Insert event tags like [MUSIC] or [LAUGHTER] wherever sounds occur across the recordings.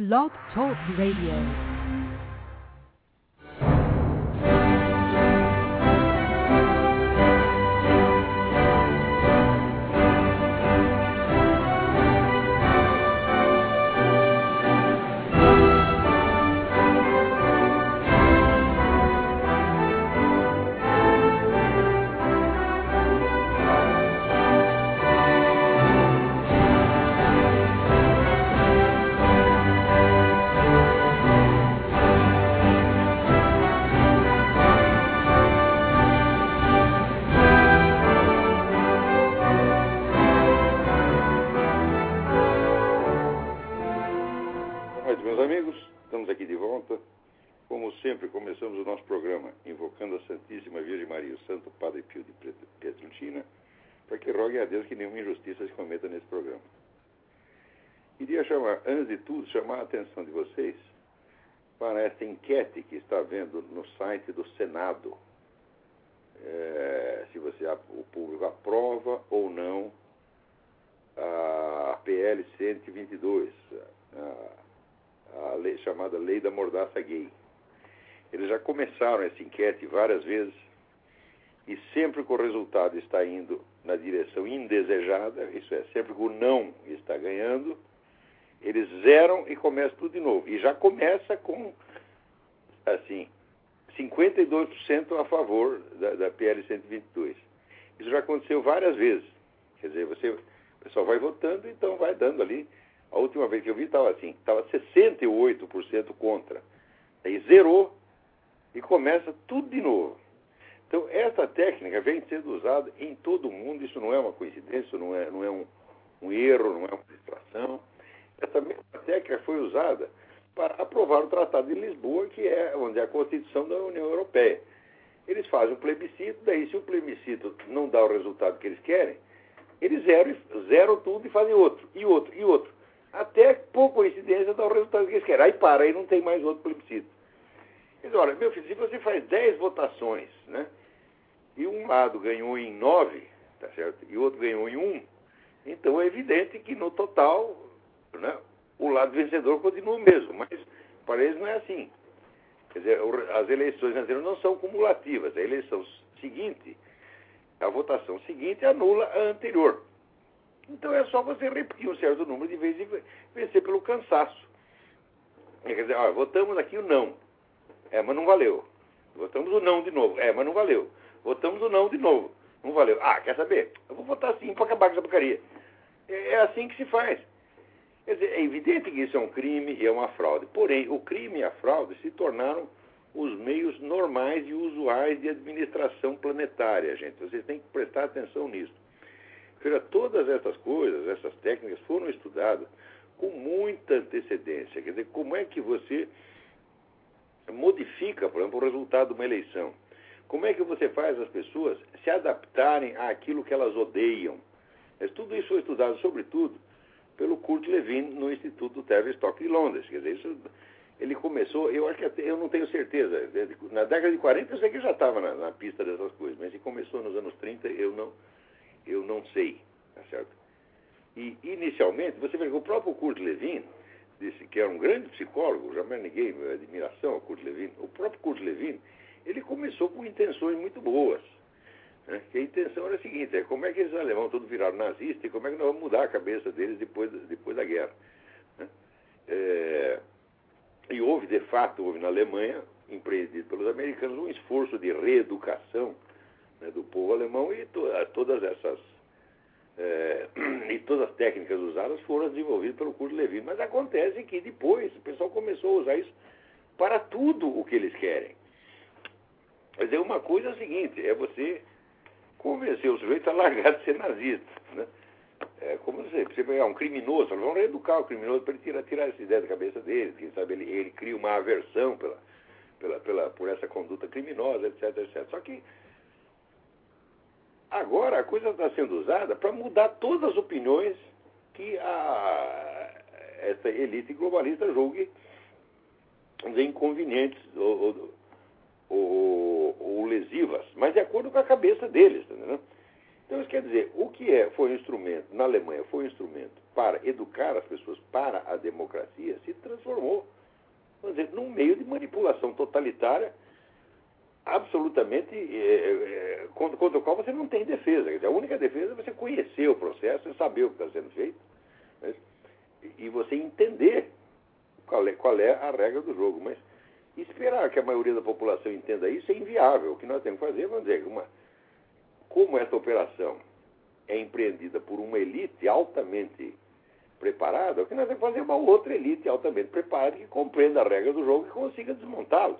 Blog Talk Radio. Chamar a atenção de vocês para esta enquete que está vendo no site do Senado. É, se você, o público aprova ou não a PL 122, a, a lei chamada Lei da Mordaça Gay. Eles já começaram essa enquete várias vezes e sempre que o resultado está indo na direção indesejada, isso é, sempre que o não está ganhando, eles zeram e começam tudo de novo. E já começa com, assim, 52% a favor da, da PL 122. Isso já aconteceu várias vezes. Quer dizer, você, o pessoal vai votando, então vai dando ali. A última vez que eu vi estava assim, estava 68% contra. Aí zerou e começa tudo de novo. Então, essa técnica vem sendo usada em todo o mundo, isso não é uma coincidência, não é, não é um, um erro, não é uma distração. Essa mesma técnica foi usada para aprovar o Tratado de Lisboa, que é onde é a Constituição da União Europeia. Eles fazem um plebiscito, daí se o plebiscito não dá o resultado que eles querem, eles zeram, zeram tudo e fazem outro, e outro, e outro. Até, por coincidência, dá o resultado que eles querem. Aí para, aí não tem mais outro plebiscito. Eles olha, meu filho, se você faz 10 votações, né? E um lado ganhou em 9, tá certo? E o outro ganhou em 1, então é evidente que no total, né, o lado vencedor continua o mesmo, mas para eles não é assim. Quer dizer, as eleições anteriores não são cumulativas. A eleição seguinte, a votação seguinte anula a anterior. Então é só você repetir um certo número de vezes e vencer pelo cansaço. Quer dizer, ó, votamos aqui o não. É, mas não valeu. Votamos o não de novo. É, mas não valeu. Votamos o não de novo. Não valeu. Ah, quer saber? Eu vou votar sim para acabar com essa porcaria. É, é assim que se faz. Quer dizer, é evidente que isso é um crime e é uma fraude. Porém, o crime e a fraude se tornaram os meios normais e usuais de administração planetária, gente. Vocês têm que prestar atenção nisso. Veja, todas essas coisas, essas técnicas foram estudadas com muita antecedência. Quer dizer, como é que você modifica, por exemplo, o resultado de uma eleição? Como é que você faz as pessoas se adaptarem àquilo que elas odeiam? Tudo isso foi estudado, sobretudo, pelo Kurt Lewin no Instituto Tavistock de Londres. Quer dizer, isso, ele começou, eu acho que até, eu não tenho certeza, na década de 40 eu sei que ele já estava na, na pista dessas coisas, mas ele começou nos anos 30, eu não, eu não sei, tá certo? E, inicialmente, você vê que o próprio Kurt Lewin, disse que era um grande psicólogo, jamais ninguém admiração ao Kurt Lewin, o próprio Kurt Lewin, ele começou com intenções muito boas. Né? Que a intenção era a seguinte, é como é que esses alemães todos viraram nazistas e como é que nós vamos mudar a cabeça deles depois, depois da guerra. Né? É, e houve, de fato, houve na Alemanha, empreendido pelos americanos, um esforço de reeducação né, do povo alemão e to todas essas é, e todas as técnicas usadas foram desenvolvidas pelo Kurt Lewin. Mas acontece que depois o pessoal começou a usar isso para tudo o que eles querem. Quer dizer, uma coisa é o seguinte, é você convencer o sujeito a largar de ser nazista. Né? É como você, você pegar um criminoso, vamos reeducar o criminoso para ele tirar, tirar essa ideia da cabeça dele, quem sabe ele, ele cria uma aversão pela, pela, pela, por essa conduta criminosa, etc, etc. Só que agora a coisa está sendo usada para mudar todas as opiniões que a, essa elite globalista julgue inconvenientes ou, ou, ou, ou lesivas, mas de acordo com a cabeça deles, tá? Então isso quer dizer, o que é, foi um instrumento, na Alemanha foi um instrumento para educar as pessoas para a democracia se transformou, vamos dizer, num meio de manipulação totalitária absolutamente é, é, contra, contra, o qual você não tem defesa. Dizer, a única defesa é você conhecer o processo e saber o que está sendo feito né? e você entender qual é, qual é a regra do jogo. Mas esperar que a maioria da população entenda isso é inviável. O que nós temos que fazer, vamos dizer, uma, como essa operação é empreendida por uma elite altamente preparada, o que nós temos que fazer é uma outra elite altamente preparada que compreenda a regra do jogo e consiga desmontá-lo.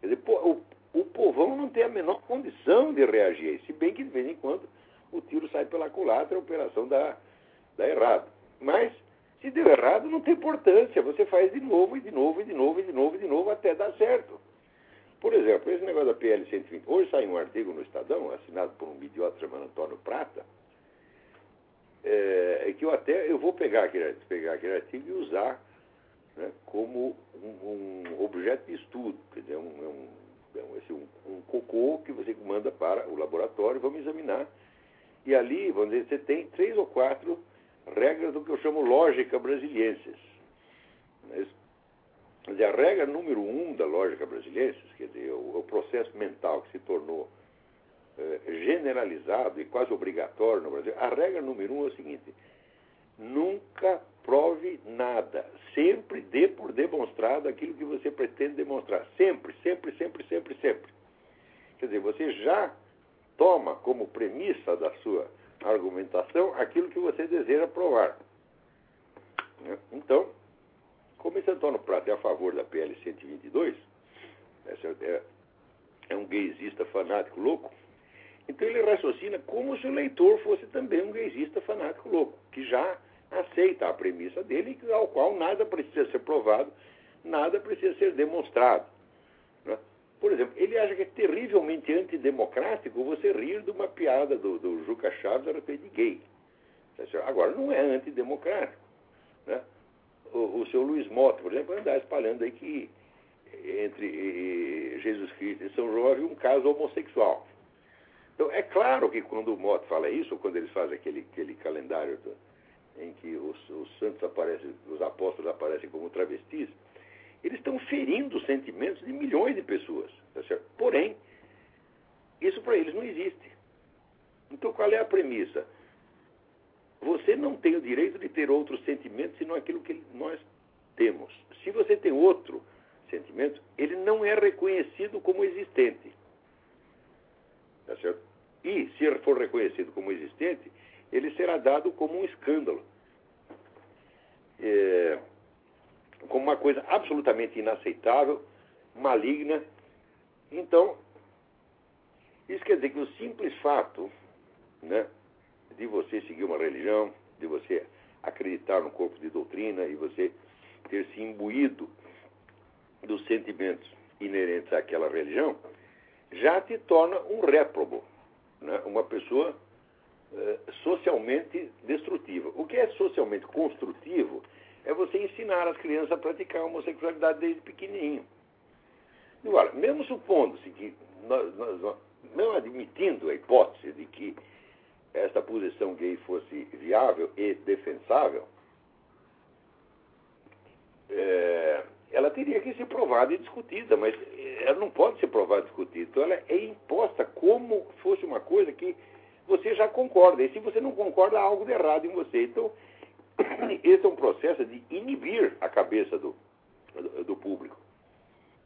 Quer dizer, o, o povão não tem a menor condição de reagir, se bem que de vez em quando o tiro sai pela culatra, a operação dá, dá errado. Mas, se deu errado, não tem importância, você faz de novo, e de novo, e de novo, e de novo, e de novo, até dar certo. Por exemplo, esse negócio da PL 120. Hoje saiu um artigo no Estadão, assinado por um idiota chamado Antônio Prata, é, que eu até eu vou pegar aquele, pegar aquele artigo e usar né, como um, um, objeto de estudo, quer dizer, um, é é um, um cocô que você manda para o laboratório, vamos examinar. E ali, vamos dizer, você tem três ou quatro regras do que eu chamo lógica brasilienses. Quer dizer, a regra número um da lógica brasilienses, quer dizer, o, o processo mental que se tornou eh, generalizado e quase obrigatório no Brasil, a regra número um é o seguinte: nunca prove nada. Sempre dê por demonstrado aquilo que você pretende demonstrar. Sempre, sempre, sempre, sempre, sempre. Quer dizer, você já toma como premissa da sua argumentação aquilo que você deseja provar. Né? Então, como esse Antônio Prata é a favor da PL 122, é, é um gaysista fanático louco, então ele raciocina como se o leitor fosse também um gaysista fanático louco, que já aceita a premissa dele, ao qual nada precisa ser provado, nada precisa ser demonstrado. Por exemplo, ele acha que é terrivelmente antidemocrático você rir de uma piada do, do Juca Chaves a respeito de gay. Agora, não é antidemocrático. Né? O, o seu Luiz Mota, por exemplo, andar espalhando aí que entre Jesus Cristo e São João um caso homossexual. Então, é claro que quando o Mott fala isso, quando eles fazem aquele, aquele calendário do, em que os, os, santos aparecem, os apóstolos aparecem como travestis, eles estão ferindo os sentimentos de milhões de pessoas. Tá Porém, isso para eles não existe. Então, qual é a premissa? Você não tem o direito de ter outros sentimentos senão aquilo que nós temos. Se você tem outro sentimento, ele não é reconhecido como existente. Tá certo? E, se ele for reconhecido como existente, ele será dado como um escândalo. É, como uma coisa absolutamente inaceitável, maligna. Então, isso quer dizer que o simples fato né, de você seguir uma religião, de você acreditar no corpo de doutrina e você ter se imbuído dos sentimentos inerentes àquela religião, já te torna um réprobo, né? uma pessoa eh, socialmente destrutiva. O que é socialmente construtivo é você ensinar as crianças a praticar a homossexualidade desde pequenininho. Agora, mesmo supondo-se que, nós, nós, não admitindo a hipótese de que esta posição gay fosse viável e defensável, é, ela teria que ser provada e discutida, mas ela não pode ser provada e discutida. Então ela é imposta como fosse uma coisa que você já concorda. E se você não concorda, há algo de errado em você. Então, [COUGHS] esse é um processo de inibir a cabeça do, do, público,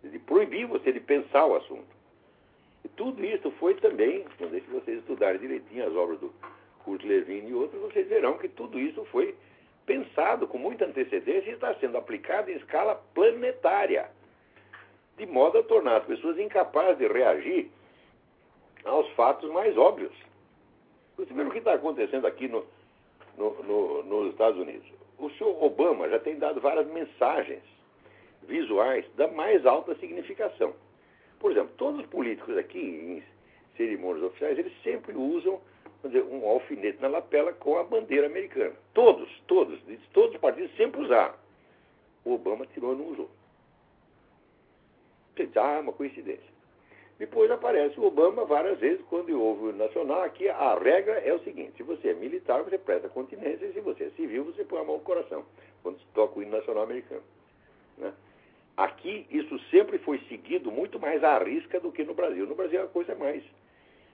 de proibir você de pensar o assunto. E tudo isso foi também, se vocês estudarem direitinho as obras do Kurt Levin e outros, vocês verão que tudo isso foi pensado com muita antecedência e está sendo aplicado em escala planetária, de modo a tornar as pessoas incapazes de reagir aos fatos mais óbvios. Você vê o que está acontecendo aqui no, no, no, nos Estados Unidos. O senhor Obama já tem dado várias mensagens visuais da mais alta significação. Por exemplo, todos os políticos aqui, em cerimônias oficiais, eles sempre usam dizer, um alfinete na lapela com a bandeira americana. Todos, todos, todos os partidos sempre usaram. O Obama tirou e não usou. Ah, uma coincidência. Depois aparece o Obama várias vezes, quando houve o nacional. Aqui a regra é o seguinte: se você é militar, você presta continência, e se você é civil, você põe a mão no coração, quando se toca o hino nacional americano. Né? Aqui, isso sempre foi seguido muito mais à risca do que no Brasil. No Brasil, a coisa é mais,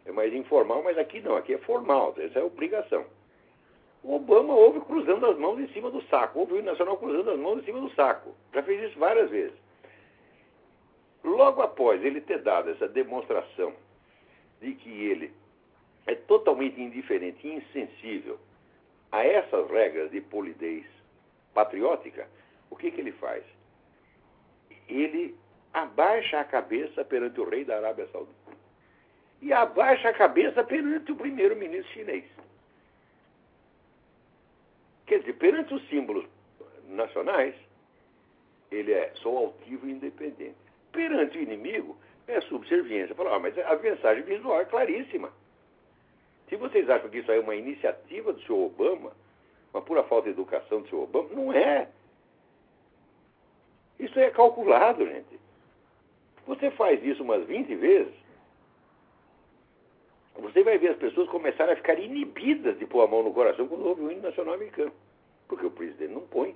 é mais informal, mas aqui não, aqui é formal, essa é obrigação. O Obama houve cruzando as mãos em cima do saco, houve o hino nacional cruzando as mãos em cima do saco. Já fez isso várias vezes. Logo após ele ter dado essa demonstração de que ele é totalmente indiferente e insensível a essas regras de polidez patriótica, o que, que ele faz? Ele abaixa a cabeça perante o rei da Arábia Saudita e abaixa a cabeça perante o primeiro-ministro chinês. Quer dizer, perante os símbolos nacionais, ele é sou altivo e independente perante o inimigo é subserviência. Fala, ah, mas a mensagem visual é claríssima. Se vocês acham que isso é uma iniciativa do senhor Obama, uma pura falta de educação do senhor Obama, não é. Isso é calculado, gente. Você faz isso umas 20 vezes, você vai ver as pessoas começarem a ficar inibidas de pôr a mão no coração quando houve o hino nacional americano. Porque o presidente não põe.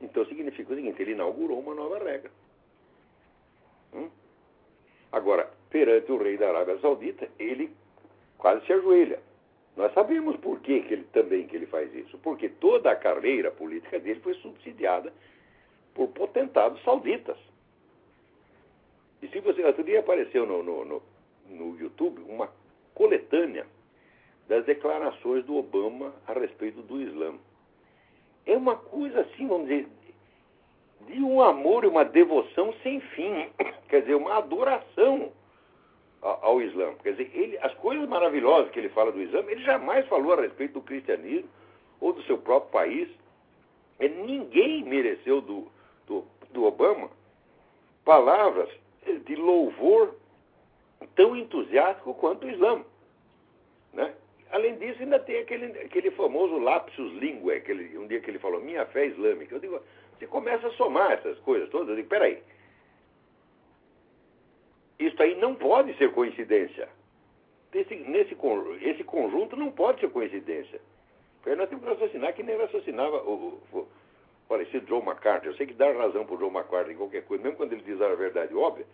Então significa o seguinte, ele inaugurou uma nova regra. Hum? Agora, perante o rei da Arábia Saudita, ele quase se ajoelha. Nós sabemos por que, que ele também que ele faz isso. Porque toda a carreira política dele foi subsidiada por potentados sauditas. E se você. Outro dia apareceu no, no, no, no YouTube uma coletânea das declarações do Obama a respeito do Islã. É uma coisa assim, vamos dizer, de um amor e uma devoção sem fim, [COUGHS] quer dizer, uma adoração ao Islã. Quer dizer, ele, as coisas maravilhosas que ele fala do Islã, ele jamais falou a respeito do cristianismo ou do seu próprio país. Ninguém mereceu do, do, do Obama palavras de louvor tão entusiástico quanto o Islã. Né? Além disso, ainda tem aquele, aquele famoso lapsus linguae, aquele, um dia que ele falou, minha fé islâmica. Eu digo, você começa a somar essas coisas todas. Eu digo, peraí. Isso aí não pode ser coincidência. Esse, nesse, esse conjunto não pode ser coincidência. Porque nós temos que raciocinar que nem raciocinava o, o, o falecido Joe McCarthy. Eu sei que dar razão para o Joe McCarthy em qualquer coisa, mesmo quando ele diz a verdade óbvia,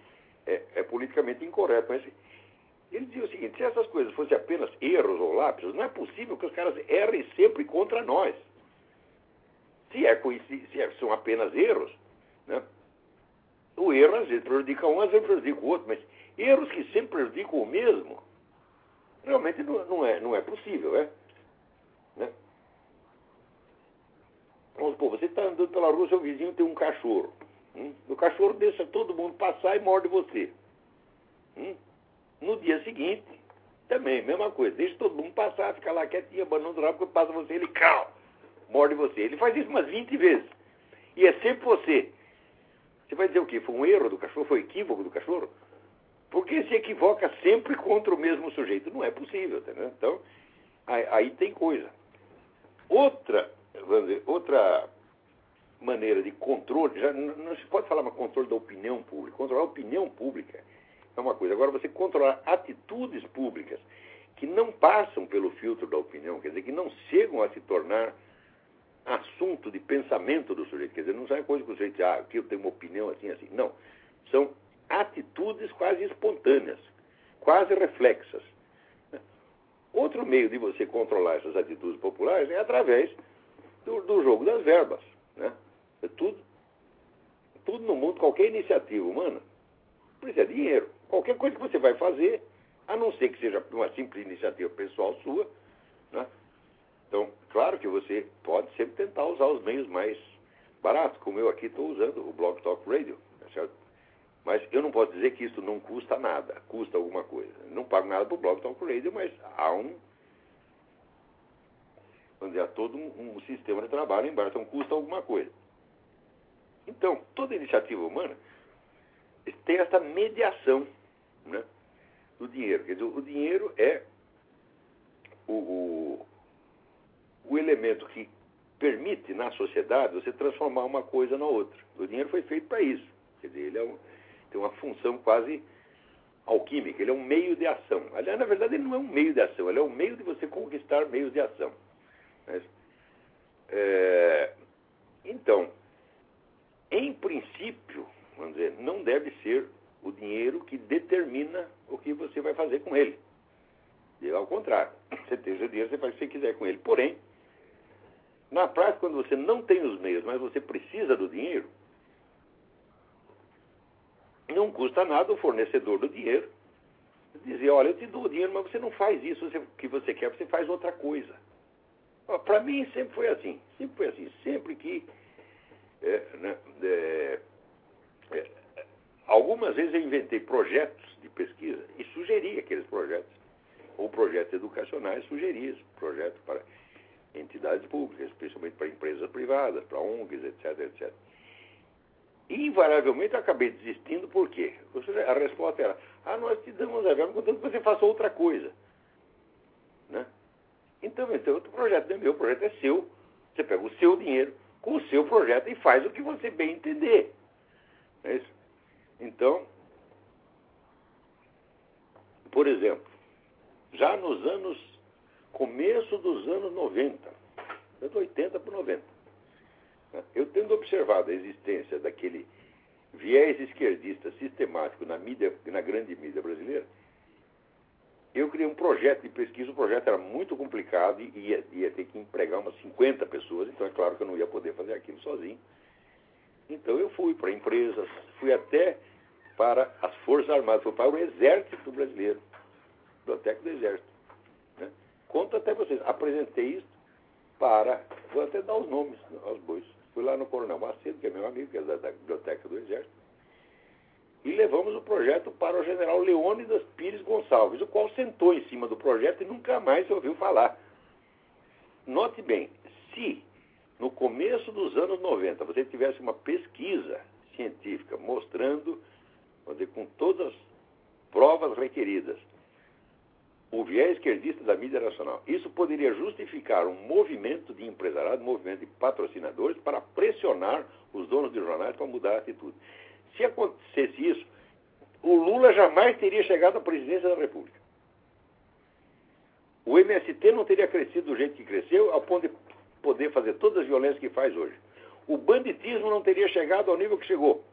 é, é politicamente incorreto. Mas ele dizia o seguinte: se essas coisas fossem apenas erros ou lápis, não é possível que os caras errem sempre contra nós. Se, é, se é, são apenas erros, né? o erro às vezes prejudica um, às vezes prejudica o outro, mas erros que sempre prejudicam o mesmo, realmente não, não é, não é possível, é? Né? Vamos supor, você está andando pela rua, seu vizinho tem um cachorro. Hum? O cachorro deixa todo mundo passar e morde você. Hum? No dia seguinte, também, mesma coisa. Deixa todo mundo passar, fica lá quietinho, abanando o rabo, quando passa você, ele cal morde você. Ele faz isso umas 20 vezes. E é sempre você. Você vai dizer o quê? Foi um erro do cachorro? Foi equívoco do cachorro? Porque se equivoca sempre contra o mesmo sujeito. Não é possível, entendeu? Então, aí, aí tem coisa. Outra, vamos dizer, outra maneira de controle, já não, não se pode falar mais controle da opinião pública. Controlar a opinião pública é uma coisa. Agora, você controlar atitudes públicas que não passam pelo filtro da opinião, quer dizer, que não chegam a se tornar assunto de pensamento do sujeito. Quer dizer, não é coisa que o sujeito ah, aqui eu tenho uma opinião assim, assim. Não. São atitudes quase espontâneas, quase reflexas. Outro meio de você controlar essas atitudes populares é através do, do jogo das verbas. Né? É tudo, tudo no mundo, qualquer iniciativa humana, precisa de dinheiro. Qualquer coisa que você vai fazer, a não ser que seja uma simples iniciativa pessoal sua, né? Então, claro que você pode sempre tentar usar os meios mais baratos, como eu aqui estou usando o Blog Talk Radio, tá certo? Mas eu não posso dizer que isso não custa nada, custa alguma coisa. Não pago nada para o Blog Talk Radio, mas há um, vamos dizer, há todo um, um sistema de trabalho embaixo, então custa alguma coisa. Então, toda iniciativa humana tem essa mediação né, do dinheiro. Quer dizer, o dinheiro é o, o o elemento que permite na sociedade você transformar uma coisa na outra. O dinheiro foi feito para isso. Quer dizer, ele é um, tem uma função quase alquímica, ele é um meio de ação. Aliás, na verdade, ele não é um meio de ação, ele é um meio de você conquistar meios de ação. Mas, é, então, em princípio, vamos dizer, não deve ser o dinheiro que determina o que você vai fazer com ele. E ao contrário, [LAUGHS] você tem o dinheiro, você faz o que você quiser com ele. Porém, na prática, quando você não tem os meios, mas você precisa do dinheiro, não custa nada o fornecedor do dinheiro dizer, olha, eu te dou o dinheiro, mas você não faz isso que você quer, você faz outra coisa. Para mim sempre foi assim, sempre foi assim, sempre que é, né, é, é, algumas vezes eu inventei projetos de pesquisa e sugeri aqueles projetos, ou projetos educacionais, sugeri projetos para entidades públicas, especialmente para empresas privadas, para ONGs, etc, etc. Invariavelmente eu acabei desistindo, por quê? A resposta era, ah, nós te damos a verba, contanto que você faça outra coisa. Né? Então, então, o projeto não é meu, o projeto é seu. Você pega o seu dinheiro com o seu projeto e faz o que você bem entender. É isso? Então, por exemplo, já nos anos, começo dos anos 90, de 80 para 90, eu tendo observado a existência daquele viés esquerdista sistemático na mídia, na grande mídia brasileira, eu criei um projeto de pesquisa, o projeto era muito complicado e ia, ia, ter que empregar umas 50 pessoas, então é claro que eu não ia poder fazer aquilo sozinho. Então eu fui para empresas, fui até para as Forças Armadas, fui para o Exército Brasileiro, Biblioteca do Exército. Conto até vocês, apresentei isso para, vou até dar os nomes aos bois. Fui lá no Coronel Macedo, que é meu amigo, que é da, da Biblioteca do Exército, e levamos o projeto para o general Leônidas Pires Gonçalves, o qual sentou em cima do projeto e nunca mais ouviu falar. Note bem, se no começo dos anos 90 você tivesse uma pesquisa científica mostrando, dizer, com todas as provas requeridas, o viés esquerdista da mídia nacional. Isso poderia justificar um movimento de empresariado, um movimento de patrocinadores para pressionar os donos de jornais para mudar a atitude. Se acontecesse isso, o Lula jamais teria chegado à presidência da República. O MST não teria crescido do jeito que cresceu, ao ponto de poder fazer todas as violências que faz hoje. O banditismo não teria chegado ao nível que chegou.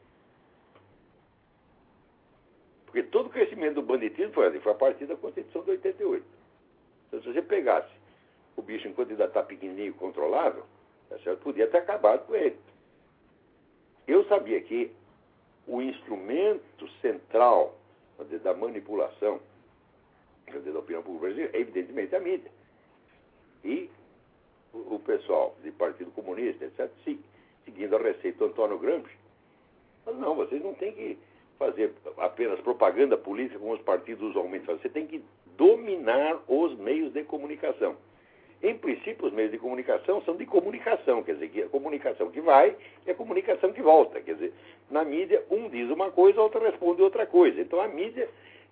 Porque todo o crescimento do banditismo foi, foi a partir da Constituição de 88. Então, se você pegasse o bicho enquanto ainda está pequenininho controlável, tá podia ter acabado com ele. Eu sabia que o instrumento central dizer, da manipulação dizer, da opinião pública brasileira é, evidentemente, a mídia. E o, pessoal de Partido Comunista, etc., seguindo a receita do Antônio Gramsci, mas não, vocês não têm que fazer apenas propaganda política como os partidos usualmente fazem. Você tem que dominar os meios de comunicação. Em princípio, os meios de comunicação são de comunicação, quer dizer, a comunicação que vai e a comunicação que volta. Quer dizer, na mídia, um diz uma coisa, a outra responde outra coisa. Então, a mídia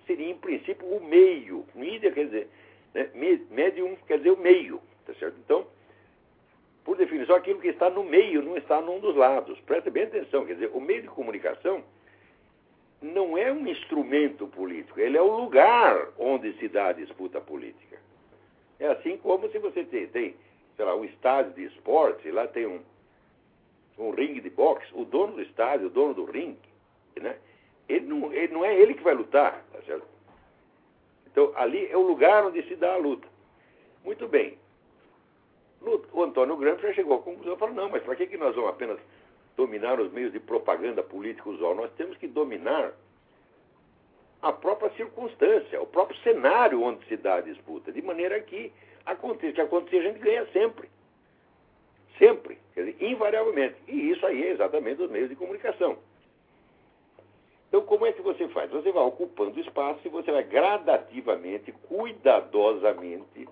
seria, em princípio, o meio. Mídia quer dizer, né, quer dizer o meio, tá certo? Então, por definição, aquilo que está no meio não está num dos lados. Preste bem atenção, quer dizer, o meio de comunicação não é um instrumento político, ele é o lugar onde se dá a disputa política. É assim como se você tem, tem sei lá, um estádio de esporte, lá tem um, um ringue de boxe, o dono do estádio, o dono do ringue, né? ele, não, ele não é ele que vai lutar, tá certo? Então, ali é o lugar onde se dá a luta. Muito bem. O Antônio Gramsci já chegou à conclusão, falou, não, mas para que, que nós vamos apenas dominar os meios de propaganda política usual, nós temos que dominar a própria circunstância, o próprio cenário onde se dá a disputa, de maneira que aconteça, que acontecer a gente ganha sempre. Sempre, quer dizer, invariavelmente. E isso aí é exatamente os meios de comunicação. Então, como é que você faz? Você vai ocupando espaço e você vai gradativamente, cuidadosamente,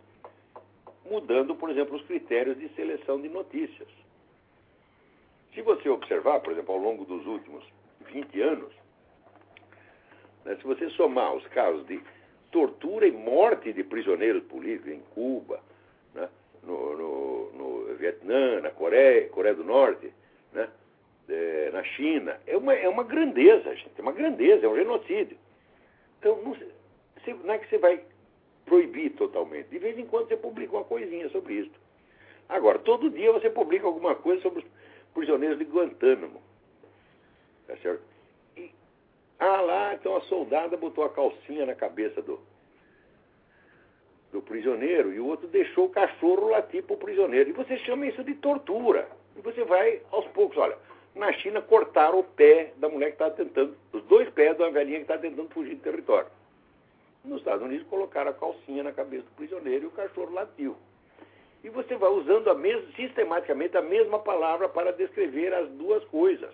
mudando, por exemplo, os critérios de seleção de notícias. Se você observar, por exemplo, ao longo dos últimos 20 anos, né, se você somar os casos de tortura e morte de prisioneiros políticos em Cuba, né, no, no, no, Vietnã, na Coreia, Coreia do Norte, né, é, na China, é uma, é uma grandeza, gente, é uma grandeza, é um genocídio. Então, não, não é que você vai proibir totalmente. De vez em quando você publica uma coisinha sobre isso. Agora, todo dia você publica alguma coisa sobre os prisioneiros de Guantánamo. Tá certo? E, ah, lá, então a soldada botou a calcinha na cabeça do, do prisioneiro e o outro deixou o cachorro latir para o prisioneiro. E você chama isso de tortura. E você vai aos poucos. Olha, na China cortaram o pé da mulher que estava tentando, os dois pés uma velhinha que estava tentando fugir do território. Nos Estados Unidos colocaram a calcinha na cabeça do prisioneiro e o cachorro latiu. E você vai usando a sistematicamente a mesma palavra para descrever as duas coisas.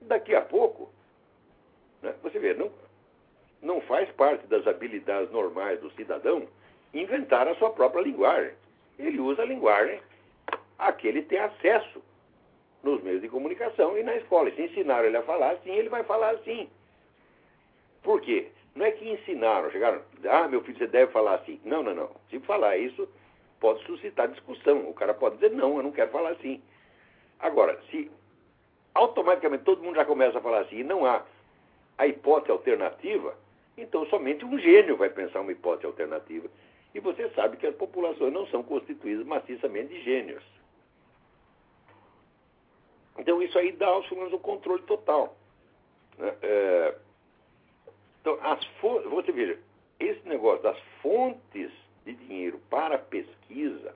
Daqui a pouco, né, você vê, não, não faz parte das habilidades normais do cidadão inventar a sua própria linguagem. Ele usa a linguagem a que ele tem acesso nos meios de comunicação e na escola. E se ensinaram ele a falar assim, ele vai falar assim. Por quê? Não é que ensinaram, chegaram, ah, meu filho, você deve falar assim. Não, não, não. Se falar isso, pode suscitar discussão. O cara pode dizer, não, eu não quero falar assim. Agora, se automaticamente todo mundo já começa a falar assim e não há a hipótese alternativa, então somente um gênio vai pensar uma hipótese alternativa. E você sabe que as populações não são constituídas maciçamente de gênios. Então isso aí dá aos humanos o controle total. Né? É... Então, as você veja, esse negócio das fontes de dinheiro para pesquisa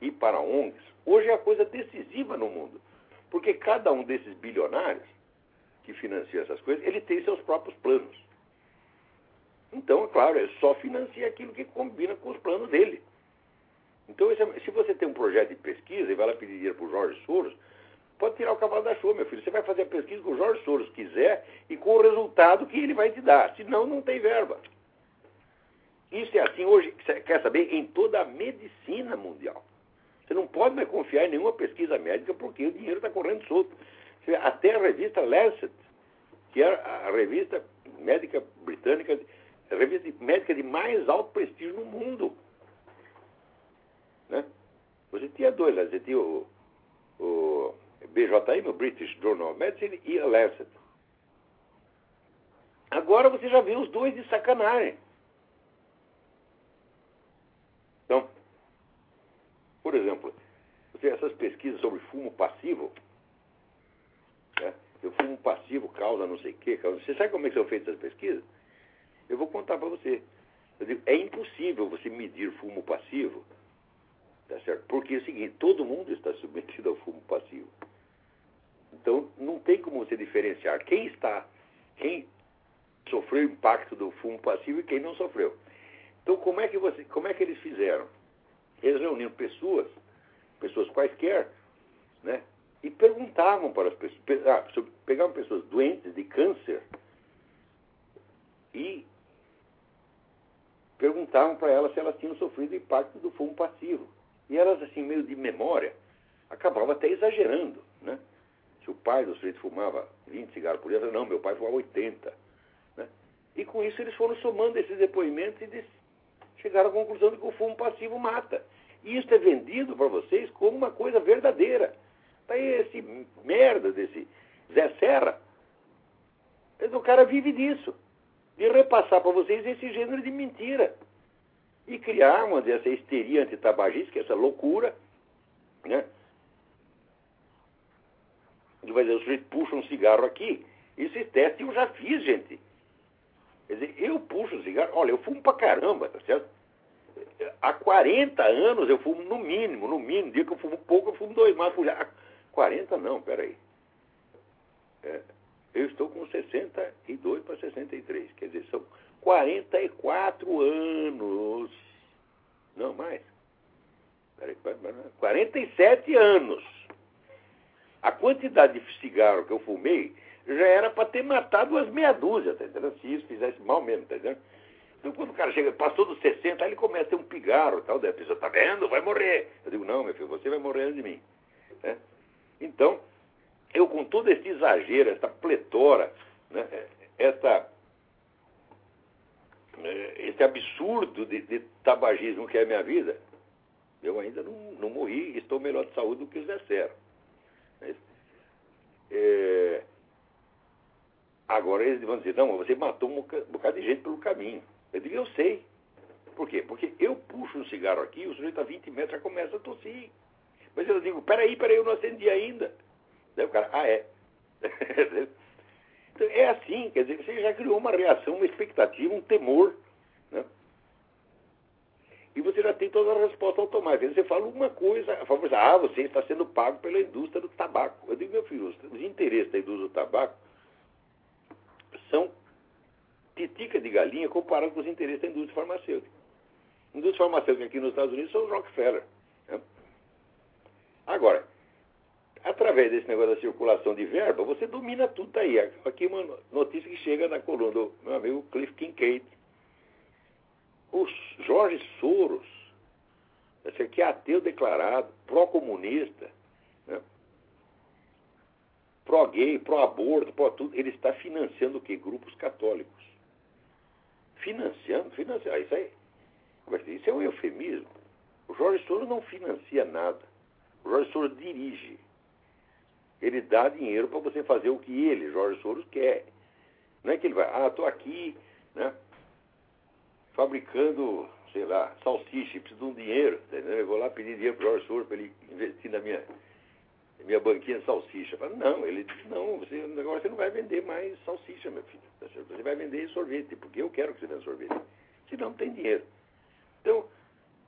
e para ONGs, hoje é a coisa decisiva no mundo. Porque cada um desses bilionários que financia essas coisas, ele tem seus próprios planos. Então, é claro, ele só financia aquilo que combina com os planos dele. Então, é, se você tem um projeto de pesquisa e vai lá pedir dinheiro para o Jorge Soros, pode tirar o cavalo da chuva, meu filho. Você vai fazer a pesquisa que o Jorge Soros quiser e com o resultado que ele vai te dar. Senão, não tem verba. Isso é assim hoje, quer saber, em toda a medicina mundial. Você não pode mais confiar em nenhuma pesquisa médica porque o dinheiro está correndo solto. Até a revista Lancet, que é a revista médica britânica, a revista médica de mais alto prestígio no mundo. Né? Você tinha dois, você tinha o, o BJM, o British Journal of Medicine, e a Lancet. Agora você já vê os dois de sacanagem. Então, por exemplo, você, essas pesquisas sobre fumo passivo, né? o fumo passivo causa não sei o quê, causa... você sabe como é que são feitas essas pesquisas? Eu vou contar para você. Digo, é impossível você medir fumo passivo, tá certo? Porque é o seguinte, todo mundo está [LAUGHS] submetido ao fumo passivo. Então, não tem como você diferenciar quem está, quem sofreu o impacto do fumo passivo e quem não sofreu. Então, como é que, você, como é que eles fizeram? Eles reuniram pessoas, pessoas quaisquer, né? E perguntavam para as pessoas, ah, pegavam pessoas doentes de câncer e perguntavam para elas se elas tinham sofrido impacto do fumo passivo. E elas, assim, meio de memória, acabavam até exagerando, né? Se o pai do sujeito fumava 20 cigarros por dia, não, meu pai fumava 80. Né? E com isso eles foram somando esses depoimentos e chegaram à conclusão de que o fumo passivo mata. E isso é vendido para vocês como uma coisa verdadeira. Tá aí esse merda desse Zé Serra. O cara vive disso. De repassar para vocês esse gênero de mentira. E criar, uma essa histeria antitabagista, essa loucura, né? que vai dizer, o sujeito puxa um cigarro aqui. Esse teste eu já fiz, gente. Quer dizer, eu puxo um cigarro, olha, eu fumo pra caramba, tá certo? Há 40 anos eu fumo no mínimo, no mínimo. Dia que eu fumo pouco, eu fumo dois mais. 40 não, peraí. É, eu estou com 62 para 63. Quer dizer, são 44 anos. Não, mais. Peraí, 47 anos a quantidade de cigarro que eu fumei já era para ter matado umas meia dúzia, tá entendendo? Se isso fizesse mal mesmo, tá entendendo? Então, quando o cara chega, passou dos 60, aí ele começa a ter um pigarro tal, daí a pessoa, tá vendo? Vai morrer. Eu digo, não, meu filho, você vai morrer antes de mim. Né? Então, eu com todo esse exagero, essa pletora, né, essa, é, esse absurdo de, de, tabagismo que é a minha vida, eu ainda não, não morri, estou melhor de saúde do que o Zé. É, Agora eles vão dizer, não, você matou um bocado de gente pelo caminho. Eu digo, eu sei. Por quê? Porque eu puxo um cigarro aqui, o sujeito a 20 metros já começa a tossir. Mas eu digo, peraí, peraí, eu não acendi ainda. Daí o cara, ah, é. [LAUGHS] então, é assim, quer dizer, você já criou uma reação, uma expectativa, um temor. Né? E você já tem toda a resposta automática. Você fala uma coisa, a famosa, ah, você está sendo pago pela indústria do tabaco. Eu digo, meu filho, os interesses da indústria do tabaco são titica de galinha comparado com os interesses da indústria farmacêutica. A indústria farmacêutica aqui nos Estados Unidos são os Rockefeller. Né? Agora, através desse negócio da circulação de verba, você domina tudo aí. Aqui uma notícia que chega na coluna do meu amigo Cliff Kincaid. O Jorge Soros, esse aqui é ateu declarado, pró-comunista, né? pró-gay, pró-aborto, pró-tudo, ele está financiando o quê? Grupos católicos. Financiando? Financiando. Isso aí. Isso é um eufemismo. O Jorge Soros não financia nada. O Jorge Soros dirige. Ele dá dinheiro para você fazer o que ele, Jorge Soros, quer. Não é que ele vai, ah, estou aqui, né, fabricando, sei lá, salsicha, preciso de um dinheiro. Entendeu? Eu vou lá pedir dinheiro para o Jorge Soros para ele investir na minha, minha banquinha de salsicha. Falo, não, ele diz, não, você, agora você não vai vender mais salsicha, meu filho. Tá você vai vender sorvete, porque eu quero que você venda sorvete. Senão não tem dinheiro. Então,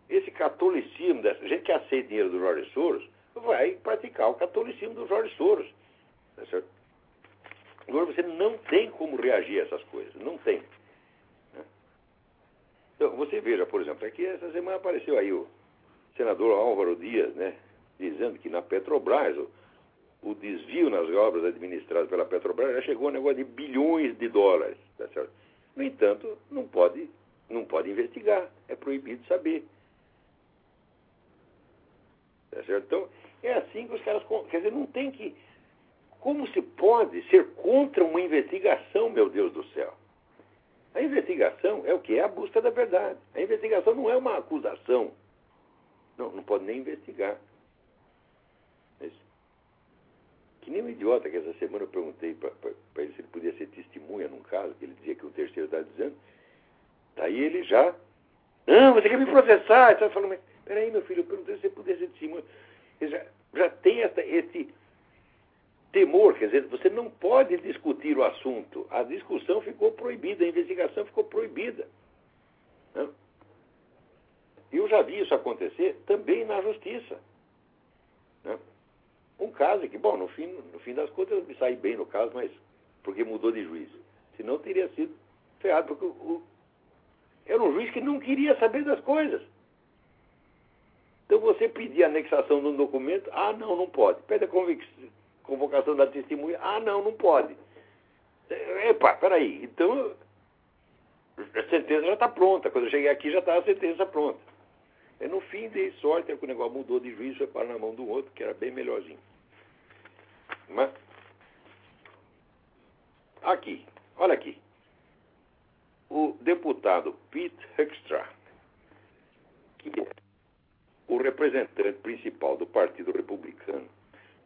esse catolicismo, dessa gente que aceita dinheiro do Jorge Soros, vai praticar o catolicismo do Jorge Soros. Tá certo? Agora, você não tem como reagir a essas coisas. Não tem. Né? Então, você veja, por exemplo, aqui essa semana apareceu aí o senador Álvaro Dias, né, dizendo que na Petrobras o desvio nas obras administradas pela Petrobras já chegou a um negócio de bilhões de dólares. Tá? No entanto, não pode, não pode investigar. É proibido saber. Tá? Então, é assim que os caras. Quer dizer, não tem que. Como se pode ser contra uma investigação, meu Deus do céu? A investigação é o que? É a busca da verdade. A investigação não é uma acusação. Não, não pode nem investigar. Que nem um idiota que essa semana eu perguntei para ele se ele podia ser testemunha num caso, que ele dizia que o terceiro está dizendo. Daí ele já. Não, você quer me processar? Você falando, mas peraí, meu filho, eu perguntei se você podia ser testemunha. Ele já, já tem essa, esse temor, quer dizer, você não pode discutir o assunto. A discussão ficou proibida, a investigação ficou proibida. Né? Eu já vi isso acontecer também na justiça. Né? Um caso que, bom, no fim, no fim das contas eu me saí bem no caso, mas porque mudou de juiz. Senão teria sido ferrado, porque o, o, era um juiz que não queria saber das coisas. Então você pedir anexação de um documento, ah, não, não pode. Pede a convocação da testemunha, ah, não, não pode. Epa, peraí, então a sentença já está pronta. Quando eu cheguei aqui já está a sentença pronta. E no fim dei sorte, é que o negócio mudou de juiz, foi para na mão do outro, que era bem melhorzinho. Mas, aqui, olha aqui. O deputado Pete Heckstra, que é o representante principal do Partido Republicano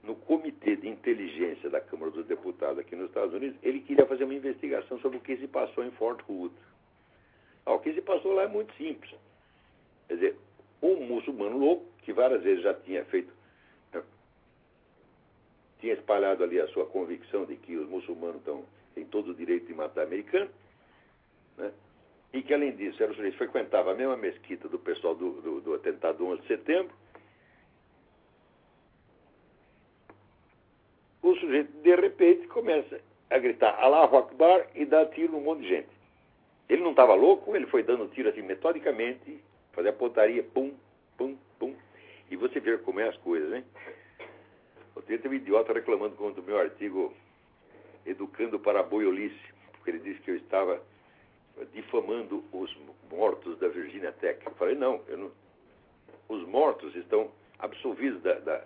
no Comitê de Inteligência da Câmara dos Deputados aqui nos Estados Unidos, ele queria fazer uma investigação sobre o que se passou em Fort Hood. Ah, o que se passou lá é muito simples. Quer dizer, um muçulmano louco, que várias vezes já tinha feito, né, tinha espalhado ali a sua convicção de que os muçulmanos estão, têm todo o direito de matar americano, né, e que, além disso, era o sujeito que frequentava a mesma mesquita do pessoal do, do, do atentado do 11 de setembro. O sujeito, de repente, começa a gritar Allahu Akbar e dá tiro num monte de gente. Ele não estava louco, ele foi dando tiro assim metodicamente, fazer a pontaria, pum, pum, pum. E você vê como é as coisas, né? Outro dia um idiota reclamando contra o meu artigo Educando para a Boiolice, porque ele disse que eu estava difamando os mortos da Virginia Tech. Eu falei, não, eu não os mortos estão absolvidos da, da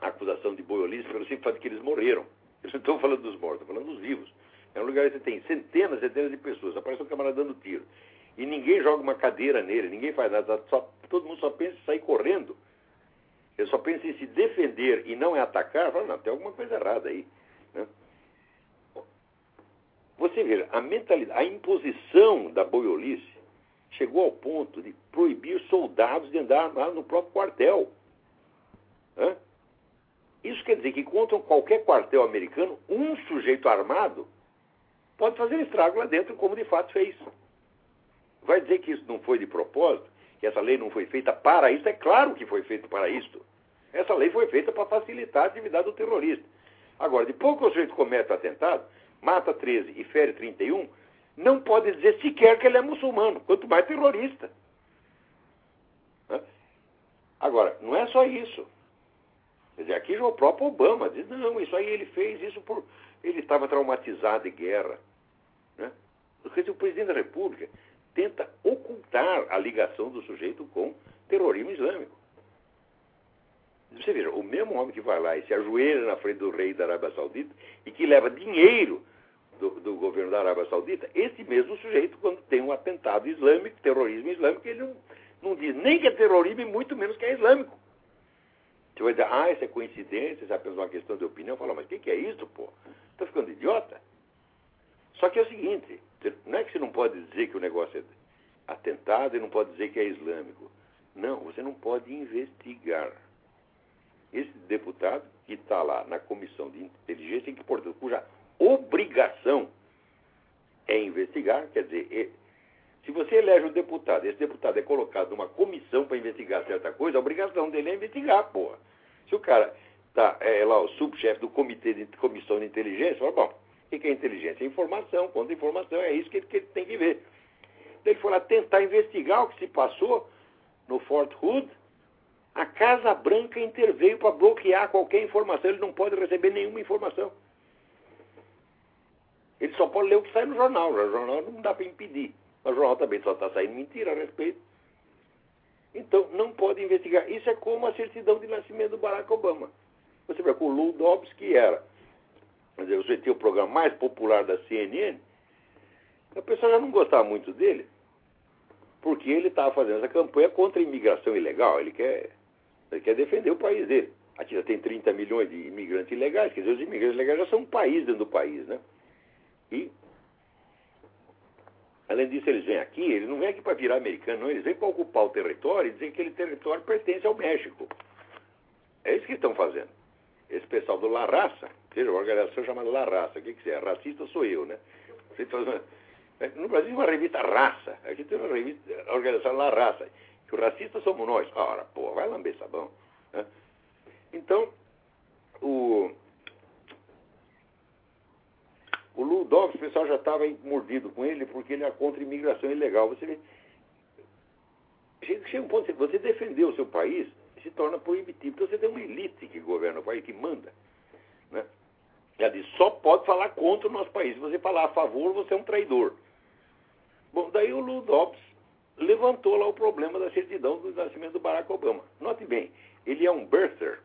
acusação de boiolice pelo simples fato de que eles morreram. Eu não estou falando dos mortos, estou falando dos vivos. É um lugar que você tem centenas, centenas de pessoas, aparece um camarada dando tiro. E ninguém joga uma cadeira nele, ninguém faz nada, só, todo mundo só pensa em sair correndo. Ele só pensa em se defender e não em atacar. Fala, não, tem alguma coisa errada aí. Né? Você veja, a mentalidade, a imposição da boiolice chegou ao ponto de proibir soldados de andar armados no próprio quartel. Hã? Isso quer dizer que contra qualquer quartel americano, um sujeito armado pode fazer estrago lá dentro, como de fato fez. Vai dizer que isso não foi de propósito? Que essa lei não foi feita para isso? É claro que foi feito para isso. Essa lei foi feita para facilitar a atividade do terrorista. Agora, depois que o sujeito comete o atentado, mata 13 e fere 31, não pode dizer sequer que ele é muçulmano, quanto mais terrorista. Agora, não é só isso. Quer dizer, aqui já o próprio Obama diz, não, isso aí ele fez isso por. Ele estava traumatizado de guerra. Né? Dizer, o presidente da República tenta ocultar a ligação do sujeito com terrorismo islâmico. Você veja, o mesmo homem que vai lá e se ajoelha na frente do rei da Arábia Saudita e que leva dinheiro do, do, governo da Arábia Saudita, esse mesmo sujeito, quando tem um atentado islâmico, terrorismo islâmico, ele não, não diz nem que é terrorismo e muito menos que é islâmico. Você vai dizer, ah, isso é coincidência, isso é apenas uma questão de opinião. Fala, mas o que, que é isso, pô? Está ficando idiota? Só que é o seguinte, não é que você não pode dizer que o negócio é atentado e não pode dizer que é islâmico. Não, você não pode investigar. Esse deputado que está lá na comissão de inteligência, que, portanto, cuja obrigação é investigar, quer dizer, é, se você elege um deputado, esse deputado é colocado numa comissão para investigar certa coisa, a obrigação dele é investigar, porra. Se o cara tá, é lá o subchefe do comitê de comissão de inteligência, fala, bom, o que é inteligência? É informação, contra informação, é isso que ele, que ele tem que ver. Então ele foi lá tentar investigar o que se passou no Fort Hood, a Casa Branca interveio para bloquear qualquer informação, ele não pode receber nenhuma informação. Ele só pode ler o que sai no jornal. O jornal não dá para impedir. O jornal também só está saindo mentira a respeito. Então, não pode investigar. Isso é como a certidão de nascimento do Barack Obama. Você vê com o Lou Dobbs, que era, quer dizer, você tinha o programa mais popular da CNN, a pessoa já não gostava muito dele, porque ele estava fazendo essa campanha contra a imigração ilegal. Ele quer, ele quer defender o país dele. Aqui já tem 30 milhões de imigrantes ilegais, quer dizer, os imigrantes ilegais já são um país dentro do país, né? E, além disso, eles vêm aqui, eles não vêm aqui para virar americano, não, eles vêm para ocupar o território e dizer que aquele território pertence ao México. É isso que estão fazendo. Esse pessoal do La Raça, seja uma organização chamada La Raça, o que, que é? Racista sou eu, né? No Brasil, uma revista Raça. Aqui tem uma revista, a organização La Raça. Que o racista somos nós. Ora, pô, vai lamber sabão. Né? Então, o, o Ludov, o pessoal já estava mordido com ele porque ele é contra a imigração ilegal. Você vê, chega um ponto, você defender o seu país se torna proibitivo. Então você tem uma elite que governa o país, que manda. Né? Ela diz, só pode falar contra o nosso país. Se você falar a favor, você é um traidor. Bom, daí o Ludov levantou lá o problema da certidão do nascimento do Barack Obama. Note bem, ele é um birther,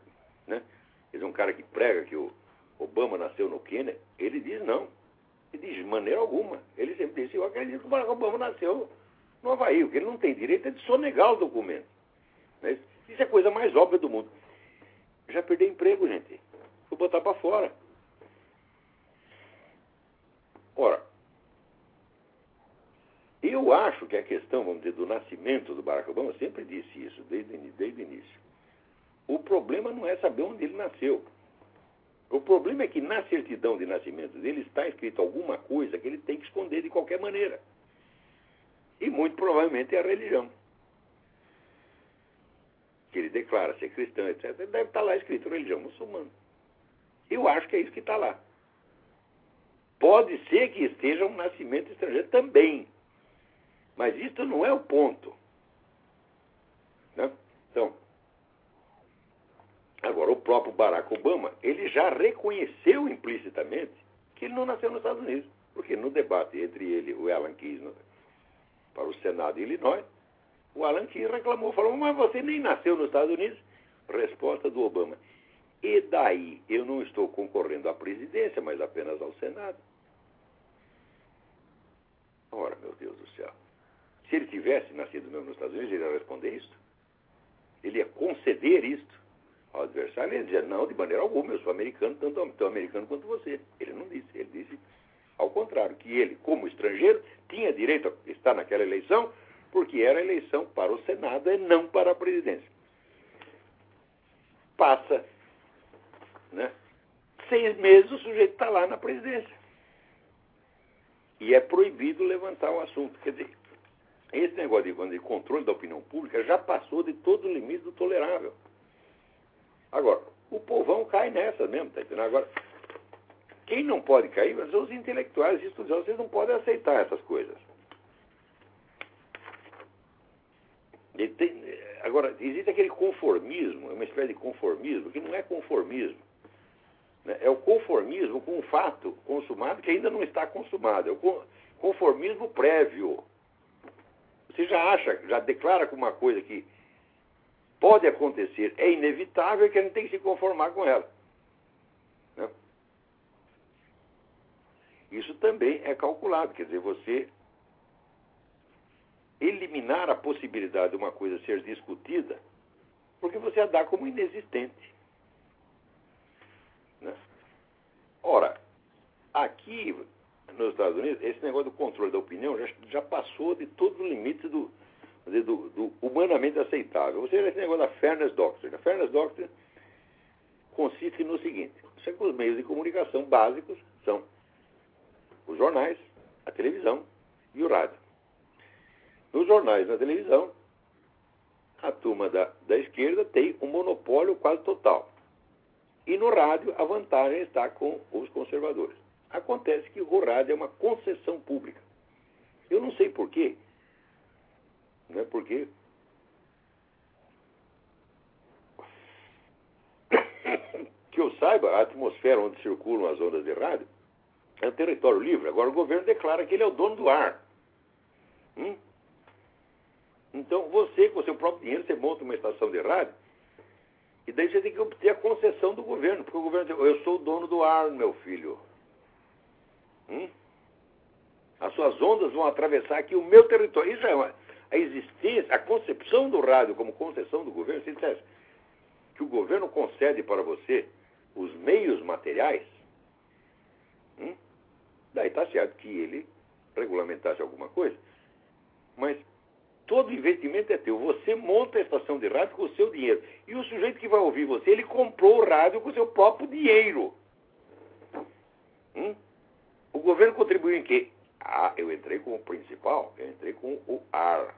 né? Ele é um cara que prega que o Obama nasceu no Quênia. Ele diz não. Ele diz, de maneira alguma. Ele sempre disse, eu acredito que o Barack Obama nasceu no Havaí. O que ele não tem direito é de sonegar os documentos. Né? Isso é a coisa mais óbvia do mundo. Já perdeu emprego, gente. Vou botar para fora. Ora, eu acho que a questão, vamos dizer, do nascimento do Barack Obama, eu sempre disse isso, desde, desde o início. O problema não é saber onde ele nasceu. O problema é que na certidão de nascimento dele está escrito alguma coisa que ele tem que esconder de qualquer maneira. E muito provavelmente é a religião. Que ele declara ser cristão, etc. Deve estar lá escrito religião muçulmana. Eu acho que é isso que está lá. Pode ser que esteja um nascimento estrangeiro também. Mas isso não é o ponto. Né? Então, Agora, o próprio Barack Obama, ele já reconheceu implicitamente que ele não nasceu nos Estados Unidos. Porque no debate entre ele e o Alan Keyes para o Senado de Illinois, o Alan Keyes reclamou, falou, mas você nem nasceu nos Estados Unidos? Resposta do Obama. E daí? Eu não estou concorrendo à presidência, mas apenas ao Senado. Ora, meu Deus do céu. Se ele tivesse nascido mesmo nos Estados Unidos, ele ia responder isto? Ele ia conceder isto? ao adversário, ele dizia, não, de maneira alguma, eu sou americano, tanto tão americano quanto você. Ele não disse, ele disse ao contrário, que ele, como estrangeiro, tinha direito a estar naquela eleição, porque era eleição para o Senado e não para a presidência. Passa, né? Seis meses o sujeito está lá na presidência. E é proibido levantar o assunto. Quer dizer, esse negócio de, controle da opinião pública já passou de todo o limite do tolerável. Agora, o povão cai nessa mesmo, tá entendendo? Agora, quem não pode cair são os intelectuais e estudiosos, vocês não podem aceitar essas coisas. Tem, agora, existe aquele conformismo, uma espécie de conformismo, que não é conformismo. Né? É o conformismo com um fato consumado que ainda não está consumado. É o conformismo prévio. Você já acha, já declara com uma coisa que pode acontecer, é inevitável que a gente tem que se conformar com ela. Né? Isso também é calculado, quer dizer, você eliminar a possibilidade de uma coisa ser discutida, porque você a dá como inexistente. Né? Ora, aqui nos Estados Unidos, esse negócio do controle da opinião já, já passou de todo o limite do, do, do, humanamente aceitável. Ou seja, esse negócio da Fairness Doctrine. A Fairness Doctrine consiste no seguinte: os meios de comunicação básicos são os jornais, a televisão e o rádio. Nos jornais na televisão, a turma da, da esquerda tem um monopólio quase total. E no rádio, a vantagem está com os conservadores. Acontece que o rádio é uma concessão pública. Eu não sei porquê. Não é porque. [COUGHS] que eu saiba, a atmosfera onde circulam as ondas de rádio é um território livre. Agora o governo declara que ele é o dono do ar. Hum? Então você, com o seu próprio dinheiro, você monta uma estação de rádio e daí você tem que obter a concessão do governo, porque o governo diz, eu sou o dono do ar, meu filho. Hum? As suas ondas vão atravessar aqui o meu território. Isso é uma, a existência, a concepção do rádio como concessão do governo, se dissesse que o governo concede para você os meios materiais, hum? daí está certo que ele regulamentasse alguma coisa. Mas todo investimento é teu. Você monta a estação de rádio com o seu dinheiro. E o sujeito que vai ouvir você, ele comprou o rádio com o seu próprio dinheiro. Hum? O governo contribuiu em quê? Ah, eu entrei com o principal, eu entrei com o ar.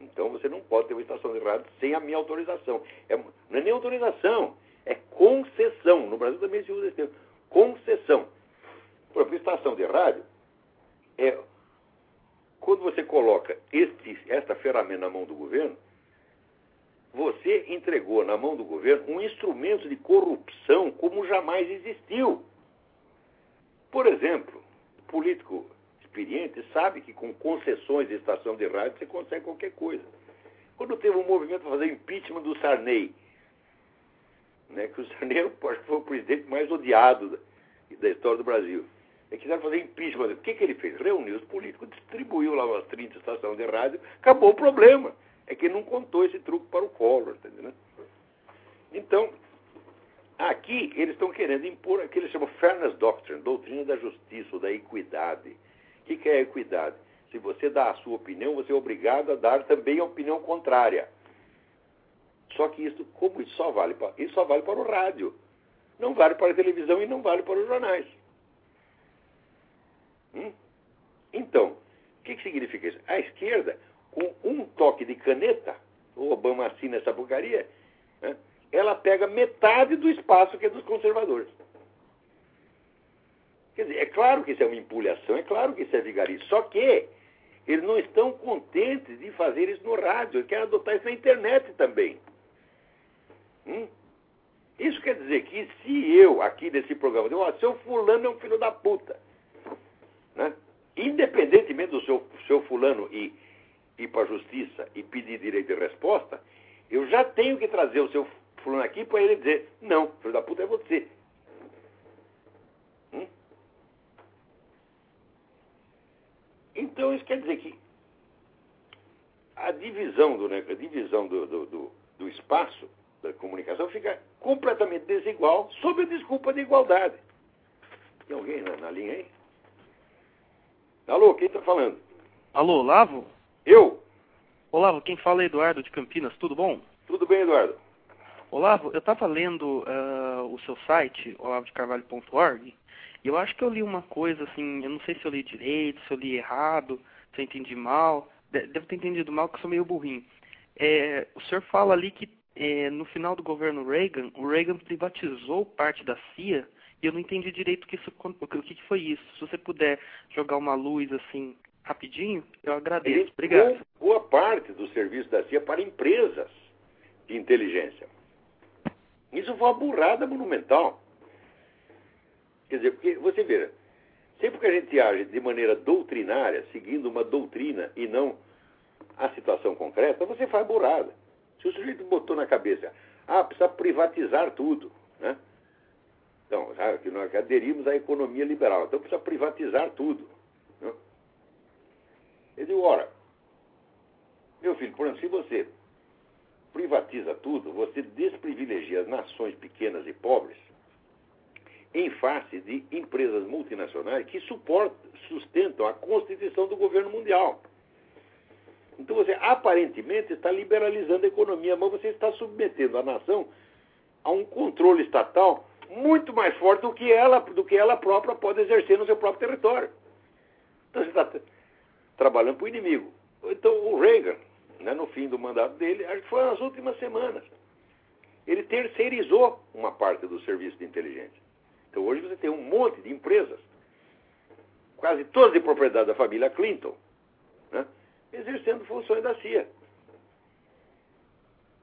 Então você não pode ter uma estação de rádio sem a minha autorização. É, não é nem autorização, é concessão. No Brasil também se usa esse termo. Concessão. Por exemplo, estação de rádio é quando você coloca este, esta ferramenta na mão do governo, você entregou na mão do governo um instrumento de corrupção como jamais existiu. Por exemplo, o político experiente sabe que com concessões de estação de rádio você consegue qualquer coisa. Quando teve um movimento para fazer impeachment do Sarney, né, que o Sarney [LAUGHS] foi o presidente mais odiado da história do Brasil. E quiseram fazer impeachment. O que, que ele fez? Reuniu os políticos, distribuiu lá umas 30 estações de rádio, acabou o problema. É que ele não contou esse truque para o Collor, entendeu? Então, Aqui eles estão querendo impor aquilo que eles chamam Fairness Doctrine, doutrina da justiça ou da equidade. O que é a equidade? Se você dá a sua opinião, você é obrigado a dar também a opinião contrária. Só que isso, como isso só vale para, isso só vale para o rádio, não vale para a televisão e não vale para os jornais. Hum? Então, o que, que significa isso? A esquerda, com um toque de caneta, o Obama assina essa porcaria, né? ela pega metade do espaço que é dos conservadores. Quer dizer, é claro que isso é uma empulhação, é claro que isso é vigarismo, só que eles não estão contentes de fazer isso no rádio, eles querem adotar isso na internet também. Hum? Isso quer dizer que se eu, aqui nesse programa, digo, ó, seu fulano é um filho da puta? Independentemente do seu, seu fulano ir, ir para a justiça e pedir direito de resposta, eu já tenho que trazer o seu fulano aqui para ele dizer, não, filho da puta é você. Hum? Então isso quer dizer que a divisão do, né, a divisão do, do, do, do espaço da comunicação fica completamente desigual sob a desculpa de igualdade. Tem alguém na, na linha aí? Alô, quem está falando? Alô, Olavo? Eu? Olavo, quem fala é Eduardo de Campinas, tudo bom? Tudo bem, Eduardo. Olavo, eu estava lendo uh, o seu site, olavodecarvalho.org, e eu acho que eu li uma coisa assim, eu não sei se eu li direito, se eu li errado, se eu entendi mal, devo ter entendido mal, que eu sou meio burrinho. É, o senhor fala ali que é, no final do governo Reagan, o Reagan privatizou parte da CIA e eu não entendi direito que isso, o que, que foi isso. Se você puder jogar uma luz assim rapidinho, eu agradeço. Obrigado. Boa parte do serviço da CIA para empresas de inteligência. Isso foi uma burrada monumental. Quer dizer, porque você vê, sempre que a gente age de maneira doutrinária, seguindo uma doutrina e não a situação concreta, você faz burrada. Se o sujeito botou na cabeça, ah, precisa privatizar tudo, né? Então, sabe, que nós aderimos à economia liberal, então precisa privatizar tudo. Né? Eu digo, ora, meu filho, por exemplo, se você privatiza tudo, você desprivilegia as nações pequenas e pobres em face de empresas multinacionais que suportam, sustentam a constituição do governo mundial. Então você aparentemente está liberalizando a economia, mas você está submetendo a nação a um controle estatal muito mais forte do que ela, do que ela própria pode exercer no seu próprio território. Então você está trabalhando para o inimigo. Então o Reagan, né, no fim do mandato dele, acho que foi nas últimas semanas, ele terceirizou uma parte do serviço de inteligência. Então hoje você tem um monte de empresas, quase todas de propriedade da família Clinton, né, exercendo funções da CIA.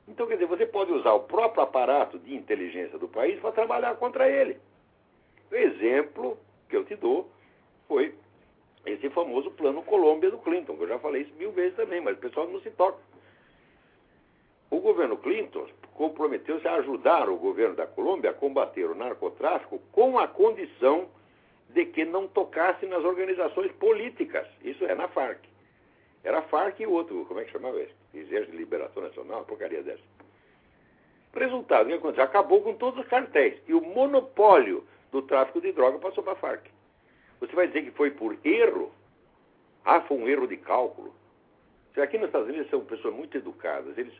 Então, quer dizer, você pode usar o próprio aparato de inteligência do país para trabalhar contra ele. O exemplo que eu te dou foi esse famoso plano Colômbia do Clinton, que eu já falei isso mil vezes também, mas o pessoal não se toca. O governo Clinton comprometeu-se a ajudar o governo da Colômbia a combater o narcotráfico com a condição de que não tocasse nas organizações políticas. Isso é na Farc. Era a Farc e o outro, como é que chamava esse? Exército de Liberação Nacional, uma porcaria dessa. Resultado, o que aconteceu? Acabou com todos os cartéis. E o monopólio do tráfico de droga passou para a Farc. Você vai dizer que foi por erro? Ah, foi um erro de cálculo. Aqui nos Estados Unidos são pessoas muito educadas. Eles,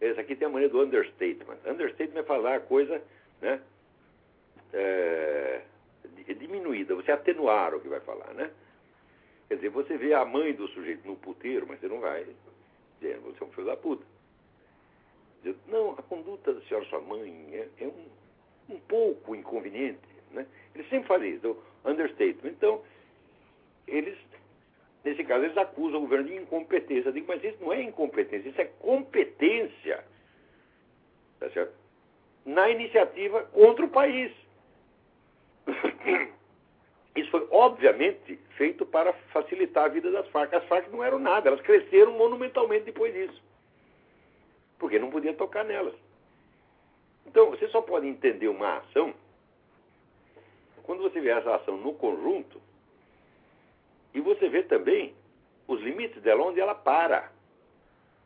eles aqui têm a maneira do understatement. Understatement é falar a coisa né, é, diminuída, você atenuar o que vai falar, né? Quer dizer, você vê a mãe do sujeito no puteiro, mas você não vai dizer, você é um filho da puta. Diz, não, a conduta da senhora sua mãe é, é um, um pouco inconveniente. Né? Eles sempre fazem isso, understatement. Então, eles, nesse caso, eles acusam o governo de incompetência. Eu digo, mas isso não é incompetência, isso é competência. Tá certo? Na iniciativa contra o país. [COUGHS] Isso foi, obviamente, feito para facilitar a vida das Farc. As Farc não eram nada, elas cresceram monumentalmente depois disso. Porque não podia tocar nelas. Então, você só pode entender uma ação quando você vê essa ação no conjunto e você vê também os limites dela, onde ela para.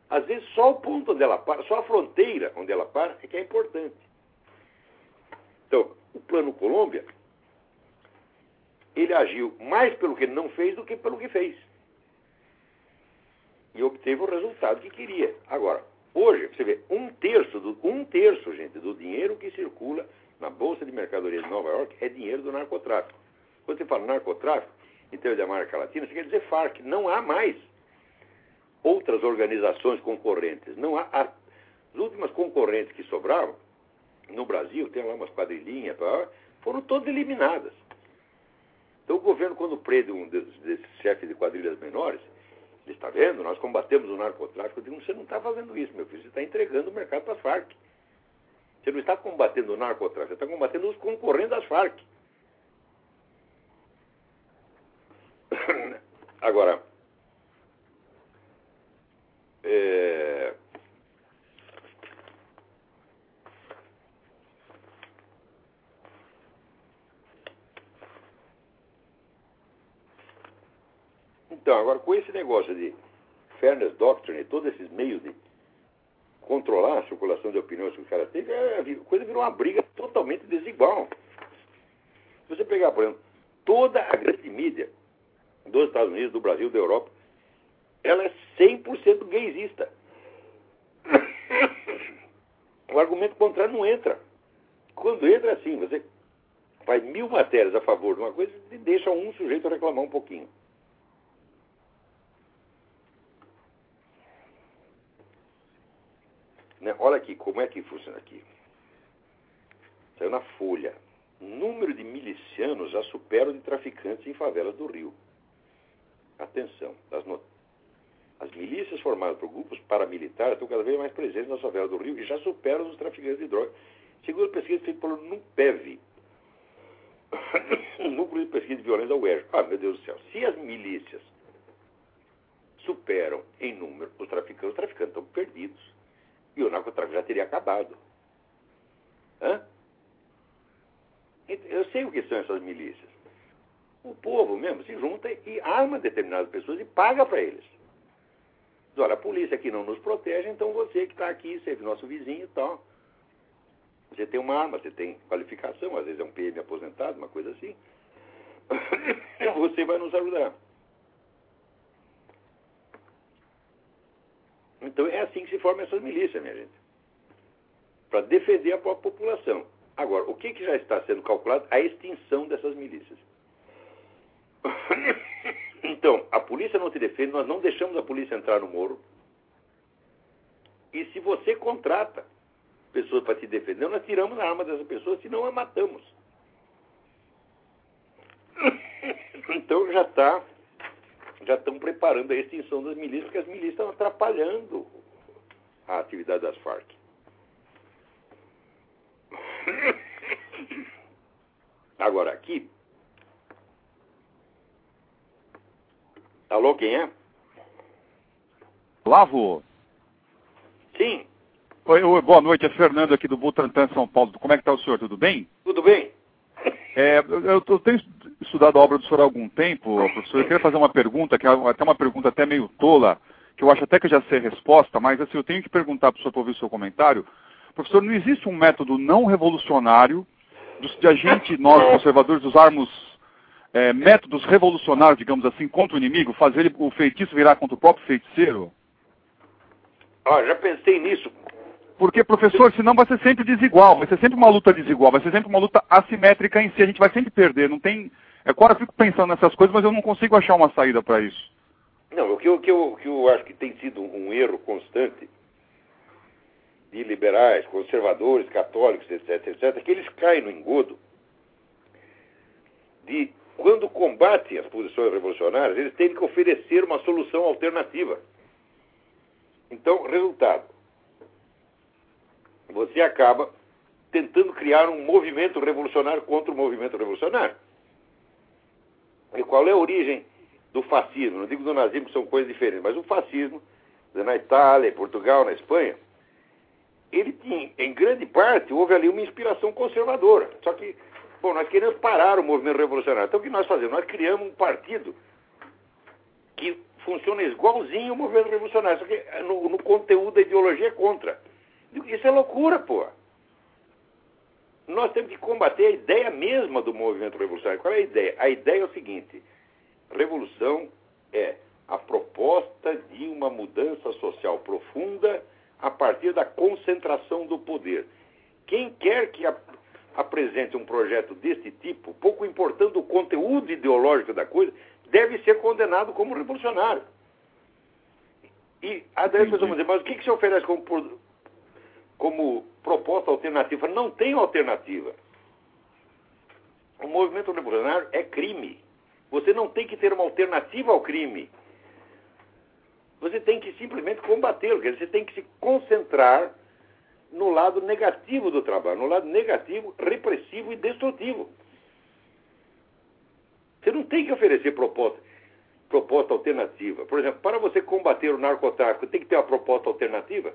Às vezes, só o ponto onde ela para, só a fronteira onde ela para é que é importante. Então, o Plano Colômbia ele agiu mais pelo que ele não fez do que pelo que fez. E obteve o resultado que queria. Agora, hoje, você vê, um terço, do, um terço, gente, do dinheiro que circula na Bolsa de Mercadorias de Nova York é dinheiro do narcotráfico. Quando você fala narcotráfico, em termos da América Latina, você quer dizer FARC. Não há mais outras organizações concorrentes. Não há. As últimas concorrentes que sobravam, no Brasil, tem lá umas quadrilhinhas, foram todas eliminadas. Então o governo, quando prende um desses, chefes de quadrilhas menores, ele está vendo, nós combatemos o narcotráfico. Eu digo, você não está fazendo isso, meu filho, você está entregando o mercado para as Farc. Você não está combatendo o narcotráfico, você está combatendo os concorrentes das Farc. [COUGHS] Agora, é, Então, agora com esse negócio de fairness doctrine e todos esses meios de controlar a circulação de opiniões que os caras têm, é, a coisa virou uma briga totalmente desigual. Se você pegar, por exemplo, toda a grande mídia dos Estados Unidos, do Brasil, da Europa, ela é 100% gaysista. [COUGHS] O argumento contrário não entra. Quando entra assim, você faz mil matérias a favor de uma coisa e deixa um sujeito reclamar um pouquinho. Né? Olha aqui, como é que funciona aqui. Saiu na Folha. Número de milicianos já supera o de traficantes em favelas do Rio. Atenção, as, as milícias formadas por grupos paramilitares estão cada vez mais presentes nas favelas do Rio e já superam os traficantes de drogas. Segundo pesquisa feita pelo NUPEV, [COUGHS] Núcleo de Pesquisa de Violência da UERJ. Ah, meu Deus do céu. Se as milícias superam em número os traficantes, os traficantes estão perdidos. E o narcotráfico já teria acabado. Hã? Eu sei o que são essas milícias. O povo mesmo se junta e arma determinadas pessoas e paga para eles. Diz, olha, a polícia aqui não nos protege, então você que está aqui, você é nosso vizinho e tal. Você tem uma arma, você tem qualificação, às vezes é um PM aposentado, uma coisa assim. [COUGHS] Você vai nos ajudar. Então é assim que se formam essas milícias, minha gente. Para defender a própria população. Agora, o que, que já está sendo calculado? A extinção dessas milícias. [COUGHS] Então, a polícia não te defende, nós não deixamos a polícia entrar no moro. E se você contrata pessoas para te defender, nós tiramos a arma dessa pessoa, senão a matamos. [COUGHS] Então já está, já estão preparando a extinção das milícias, porque as milícias estão atrapalhando a atividade das Farc. Agora aqui. Alô, quem é? Lavo. Sim. Oi, oi, boa noite, é Fernando aqui do Butantan, São Paulo. Como é que está o senhor? Tudo bem? Tudo bem. É, eu, eu, tenho estudado a obra do senhor há algum tempo, professor. Eu queria fazer uma pergunta, que é até uma pergunta até meio tola, que eu acho até que já sei a resposta, mas assim, eu tenho que perguntar para o senhor para ouvir o seu comentário. Professor, não existe um método não revolucionário de a gente, nós conservadores, usarmos é, métodos revolucionários, digamos assim, contra o inimigo, fazer o feitiço virar contra o próprio feiticeiro? Ah, já pensei nisso. Porque, professor, senão vai ser sempre desigual, vai ser sempre uma luta desigual, vai ser sempre uma luta assimétrica em si, a gente vai sempre perder, não tem... Agora eu fico pensando nessas coisas, mas eu não consigo achar uma saída para isso. Não, o que, eu, que, eu, que eu acho que tem sido um erro constante de liberais, conservadores, católicos, etc., etc., é que eles caem no engodo de, quando combatem as posições revolucionárias, eles têm que oferecer uma solução alternativa. Então, resultado, você acaba tentando criar um movimento revolucionário contra o movimento revolucionário. E qual é a origem do fascismo? Não digo do nazismo, que são coisas diferentes, mas o fascismo, na Itália, em Portugal, na Espanha, ele tinha, em grande parte, houve ali uma inspiração conservadora. Só que, bom, nós queremos parar o movimento revolucionário. Então o que nós fazemos? Nós criamos um partido que funciona igualzinho o movimento revolucionário, só que no, no conteúdo da ideologia é contra. Isso é loucura, pô. Nós temos que combater a ideia mesma do movimento revolucionário. Qual é a ideia? A ideia é o seguinte: revolução é a proposta de uma mudança social profunda a partir da concentração do poder. Quem quer que ap apresente um projeto desse tipo, pouco importando o conteúdo ideológico da coisa, deve ser condenado como revolucionário. E a pessoas vão dizer, mas o que, que se oferece como como proposta alternativa. Não tem alternativa. O movimento revolucionário é crime. Você não tem que ter uma alternativa ao crime. Você tem que simplesmente combatê-lo. Você tem que se concentrar no lado negativo do trabalho, no lado negativo, repressivo e destrutivo. Você não tem que oferecer proposta, proposta alternativa. Por exemplo, para você combater o narcotráfico, tem que ter uma proposta alternativa?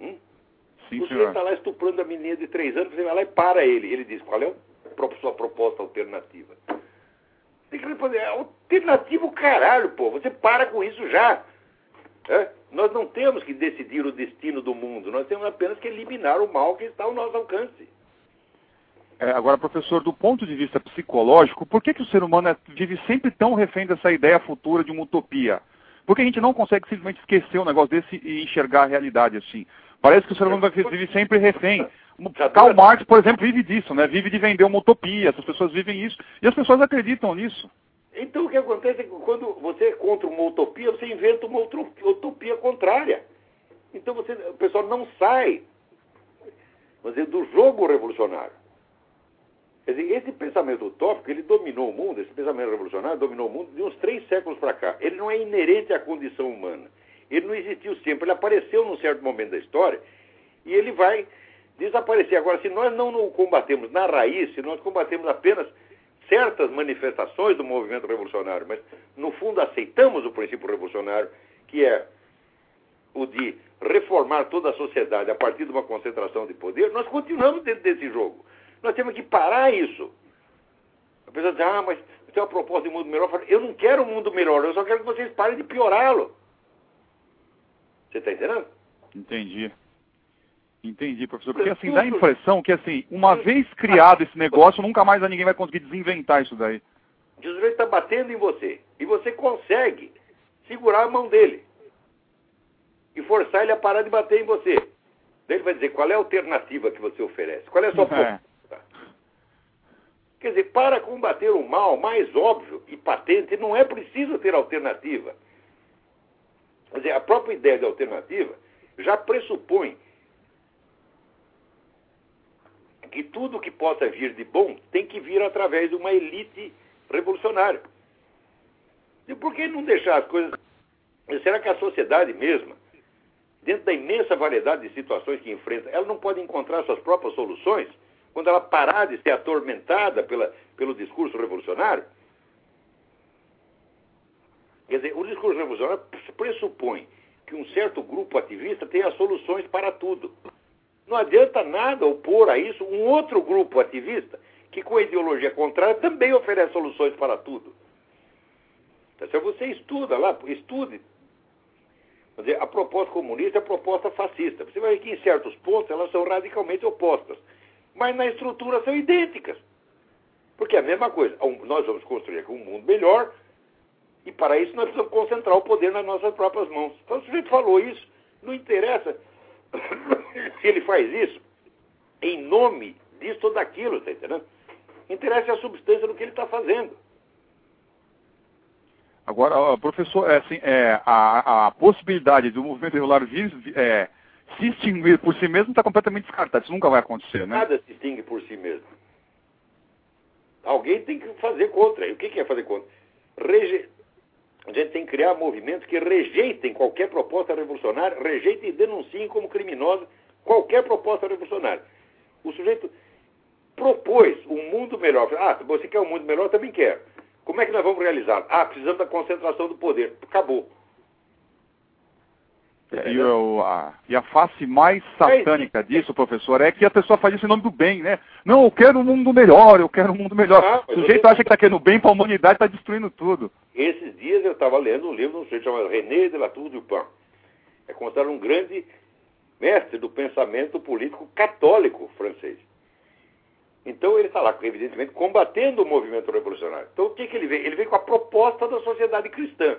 Hum? Sim, o senhor está lá estuprando a menina de três anos, você vai lá e para ele. Ele diz, qual é a sua proposta alternativa? Tem que responder, é alternativo caralho, pô. Você para com isso já. É? Nós não temos que decidir o destino do mundo, nós temos apenas que eliminar o mal que está ao nosso alcance. É, agora, professor, do ponto de vista psicológico, por que, que o ser humano é, vive sempre tão refém dessa ideia futura de uma utopia? Por que a gente não consegue simplesmente esquecer um negócio desse e enxergar a realidade assim? Parece que o ser humano vive sempre refém. Karl Marx, por exemplo, vive disso, né? Vive de vender uma utopia, essas pessoas vivem isso, e as pessoas acreditam nisso. Então o que acontece é que quando você é contra uma utopia, você inventa uma utopia contrária. Então você, o pessoal não sai dizer, do jogo revolucionário. Quer dizer, esse pensamento utópico, ele dominou o mundo, esse pensamento revolucionário dominou o mundo de uns três séculos para cá. Ele não é inerente à condição humana. Ele não existiu sempre, ele apareceu num certo momento da história e ele vai desaparecer. Agora, se nós não o combatemos na raiz, se nós combatemos apenas certas manifestações do movimento revolucionário, mas no fundo aceitamos o princípio revolucionário, que é o de reformar toda a sociedade a partir de uma concentração de poder, nós continuamos dentro desse jogo. Nós temos que parar isso. A pessoa diz, ah, mas tem uma proposta de mundo melhor. Eu não quero um mundo melhor, eu só quero que vocês parem de piorá-lo. Você está entendendo? Entendi. Entendi, professor. Porque assim, dá a impressão que assim, uma vez criado esse negócio, nunca mais ninguém vai conseguir desinventar isso daí. O sujeito está batendo em você. E você consegue segurar a mão dele. E forçar ele a parar de bater em você. Daí ele vai dizer qual é a alternativa que você oferece. Qual é a sua é. proposta? Quer dizer, para combater o mal mais óbvio e patente, não é preciso ter alternativa. Quer dizer, a própria ideia de alternativa já pressupõe que tudo que possa vir de bom tem que vir através de uma elite revolucionária. E por que não deixar as coisas. Será que a sociedade mesma, dentro da imensa variedade de situações que enfrenta, ela não pode encontrar suas próprias soluções quando ela parar de ser atormentada pela, pelo discurso revolucionário? Quer dizer, o discurso revolucionário pressupõe que um certo grupo ativista tenha soluções para tudo. Não adianta nada opor a isso um outro grupo ativista que, com a ideologia contrária, também oferece soluções para tudo. Então, você estuda lá, estude. Dizer, a proposta comunista é a proposta fascista. Você vai ver que, em certos pontos, elas são radicalmente opostas. Mas na estrutura são idênticas. Porque é a mesma coisa. Nós vamos construir aqui um mundo melhor, e para isso nós precisamos concentrar o poder nas nossas próprias mãos. Então, o sujeito falou isso. Não interessa [COUGHS] se ele faz isso em nome disso ou daquilo, tá entendendo? Interessa a substância do que ele está fazendo. Agora, professor, é, assim, é, a, a, possibilidade do movimento regular vir, é, se extinguir por si mesmo está completamente descartada. Isso nunca vai acontecer, né? Nada se extingue por si mesmo. Alguém tem que fazer contra. E o que, que é fazer contra? Rege... A gente tem que criar movimentos que rejeitem qualquer proposta revolucionária, rejeitem e denunciem como criminosa qualquer proposta revolucionária. O sujeito propôs um mundo melhor. Ah, você quer um mundo melhor? Eu também quero. Como é que nós vamos realizar? Ah, precisamos da concentração do poder. Acabou. E, o, a, e, a, face mais satânica disso, professor, é que a pessoa faz isso em nome do bem, né? Não, eu quero um mundo melhor, eu quero um mundo melhor. Ah, o sujeito acha que está querendo bem para a humanidade está destruindo tudo. Esses dias eu estava lendo um livro de um sujeito chamado René de la Tour du Pin. É considerado um grande mestre do pensamento político católico francês. Então ele está lá, evidentemente, combatendo o movimento revolucionário. Então o que, que ele vem? Ele vem com a proposta da sociedade cristã.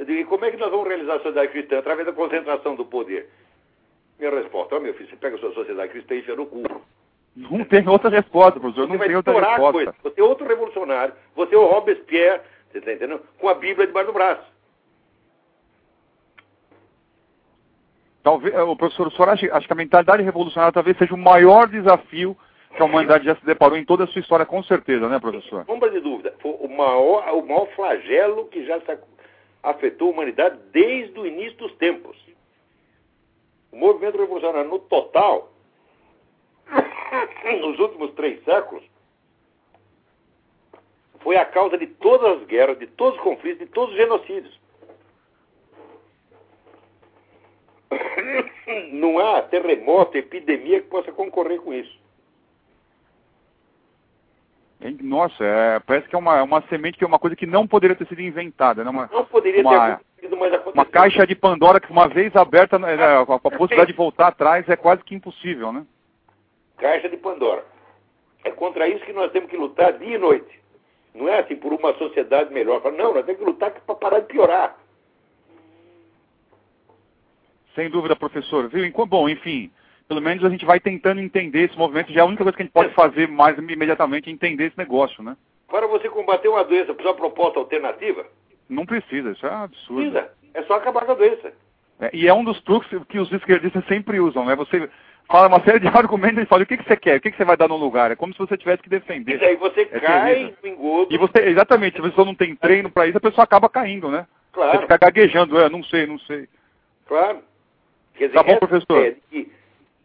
Eu digo, e como é que nós vamos realizar a sociedade cristã? Através da concentração do poder. Minha resposta, oh, meu filho, você pega a sua sociedade cristã e enfia no cu. Não tem outra resposta, professor, não tem outra resposta. Coisa. Você é outro revolucionário, você é o Robespierre, você está entendendo? Com a Bíblia debaixo do braço. Talvez, o professor, o senhor acha, acha que a mentalidade revolucionária talvez seja o maior desafio que a humanidade já se deparou em toda a sua história, com certeza, né, professor? Sombra de dúvida. Foi o maior, o maior flagelo que já afetou a humanidade desde o início dos tempos. O movimento revolucionário, no total, [COUGHS] nos últimos três séculos, foi a causa de todas as guerras, de todos os conflitos, de todos os genocídios. [COUGHS] Não há terremoto, epidemia que possa concorrer com isso. Nossa, é, parece que é uma, uma semente que é uma coisa que não poderia ter sido inventada. Né? Uma, não poderia uma, ter acontecido, mas aconteceu. Uma caixa de Pandora que uma vez aberta, né, a, a possibilidade de voltar atrás é quase que impossível, né? Caixa de Pandora. É contra isso que nós temos que lutar dia e noite. Não é assim por uma sociedade melhor. Não, nós temos que lutar para parar de piorar. Sem dúvida, professor. Viu? Bom, enfim, pelo menos a gente vai tentando entender esse movimento. Já é a única coisa que a gente pode fazer mais imediatamente é entender esse negócio, né? Para você combater uma doença, precisa de uma proposta alternativa? Não precisa, isso é absurdo. Precisa. É só acabar com a doença. É, e é um dos truques que os esquerdistas sempre usam, né? Você fala uma série de [LAUGHS] argumentos e fala o que, que você quer, o que, que você vai dar no lugar. É como se você tivesse que defender. E daí você é cai no engodo. E você, exatamente, se a pessoa não tem treino para isso, a pessoa acaba caindo, né? Claro. Você fica gaguejando, é, não sei, não sei. Claro. Quer dizer, tá bom, professor. É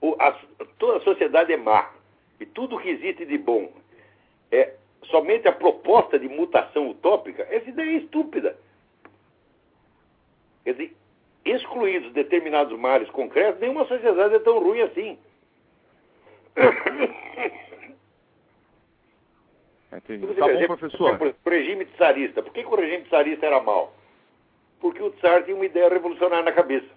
o, a, toda a sociedade é má. E tudo que existe de bom é somente a proposta de mutação utópica, essa ideia é estúpida. Quer dizer, excluídos determinados males concretos, nenhuma sociedade é tão ruim assim. É tá bom, professor. O regime tsarista. Por que, que o regime tsarista era mal? Porque o tsar tinha uma ideia revolucionária na cabeça.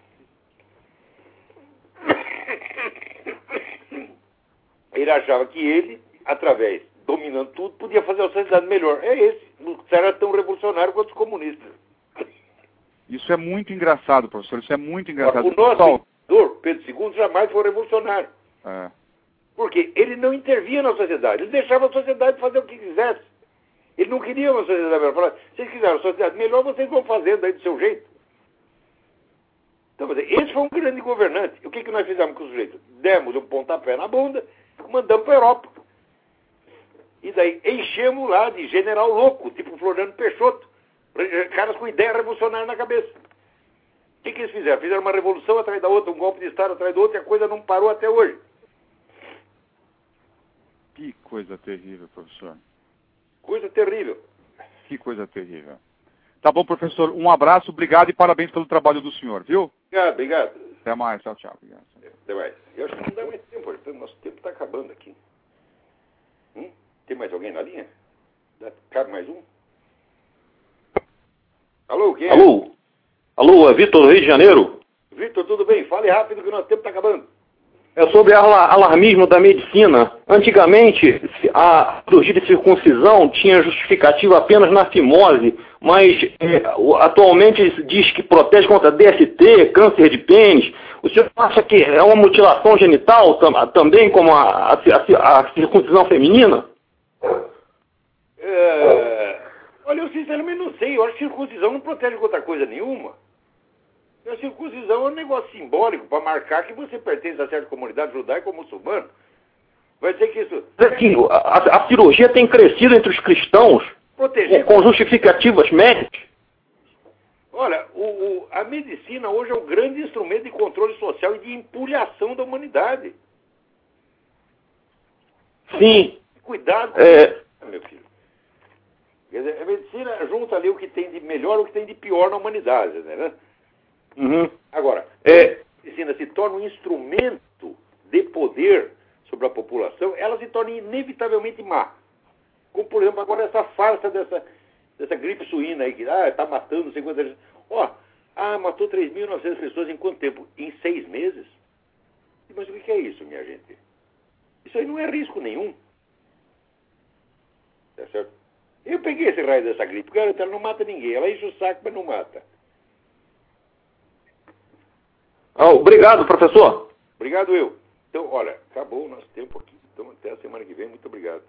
Ele achava que ele, através, dominando tudo, podia fazer a sociedade melhor. É esse. O tsar era tão revolucionário quanto os comunistas. Isso é muito engraçado, professor. Isso é muito engraçado. O nosso imperador, Pedro II, jamais foi revolucionário. É. Porque ele não intervia na sociedade. Ele deixava a sociedade fazer o que quisesse. Ele não queria uma sociedade melhor. Falava, se vocês quiserem uma sociedade melhor, vocês vão fazendo aí do seu jeito. Então, esse foi um grande governante. O que, que nós fizemos com o sujeito? Demos um pontapé na bunda, mandamos para a Europa. E daí enchemos lá de general louco, tipo Floriano Peixoto. Caras com ideia revolucionária na cabeça. O que, que eles fizeram? Fizeram uma revolução atrás da outra, um golpe de Estado atrás do outro, e a coisa não parou até hoje. Que coisa terrível, professor. Coisa terrível. Que coisa terrível. Tá bom, professor. Um abraço, obrigado e parabéns pelo trabalho do senhor, viu? Obrigado, obrigado. Até mais, tchau, tchau. Obrigado. Até mais. Eu acho que não dá mais tempo, nosso tempo está acabando aqui. Hum? Tem mais alguém na linha? Cabe mais um? Alô, quem é? Alô? Alô, é Vitor do Rio de Janeiro? Vitor, tudo bem? Fale rápido que o nosso tempo está acabando. É sobre alarmismo da medicina. Antigamente, a cirurgia de circuncisão tinha justificativa apenas na fimose, mas é, atualmente diz que protege contra DST, câncer de pênis. O senhor acha que é uma mutilação genital também, como a, a, a circuncisão feminina? É... Olha, eu sinceramente não sei. Eu acho que circuncisão não protege contra coisa nenhuma. A circuncisão é um negócio simbólico para marcar que você pertence a certa comunidade judaica ou muçulmana. Vai dizer que isso. Aqui, a, a, cirurgia tem crescido entre os cristãos Proteger com, com justificativas médicas. Olha, o, o, a medicina hoje é um grande instrumento de controle social e de empulhação da humanidade. Sim. Cuidado, é... meu filho. Quer dizer, a medicina junta ali o que tem de melhor e o que tem de pior na humanidade, né? Uhum. Agora, é... a medicina se torna um instrumento de poder sobre a população, ela se torna inevitavelmente má. Como, por exemplo, agora essa farsa dessa, dessa gripe suína aí, que está ah, tá matando 50 Ó, ah, matou 3.900 pessoas em quanto tempo? Em seis meses? Mas o que é isso, minha gente? Isso aí não é risco nenhum. Tá certo? Eu peguei esse raio dessa gripe, garanto, ela não mata ninguém. Ela enche o saco, mas não mata. Oh, obrigado, professor. Obrigado eu. Então, olha, acabou o nosso tempo aqui. Então, até a semana que vem. Muito obrigado.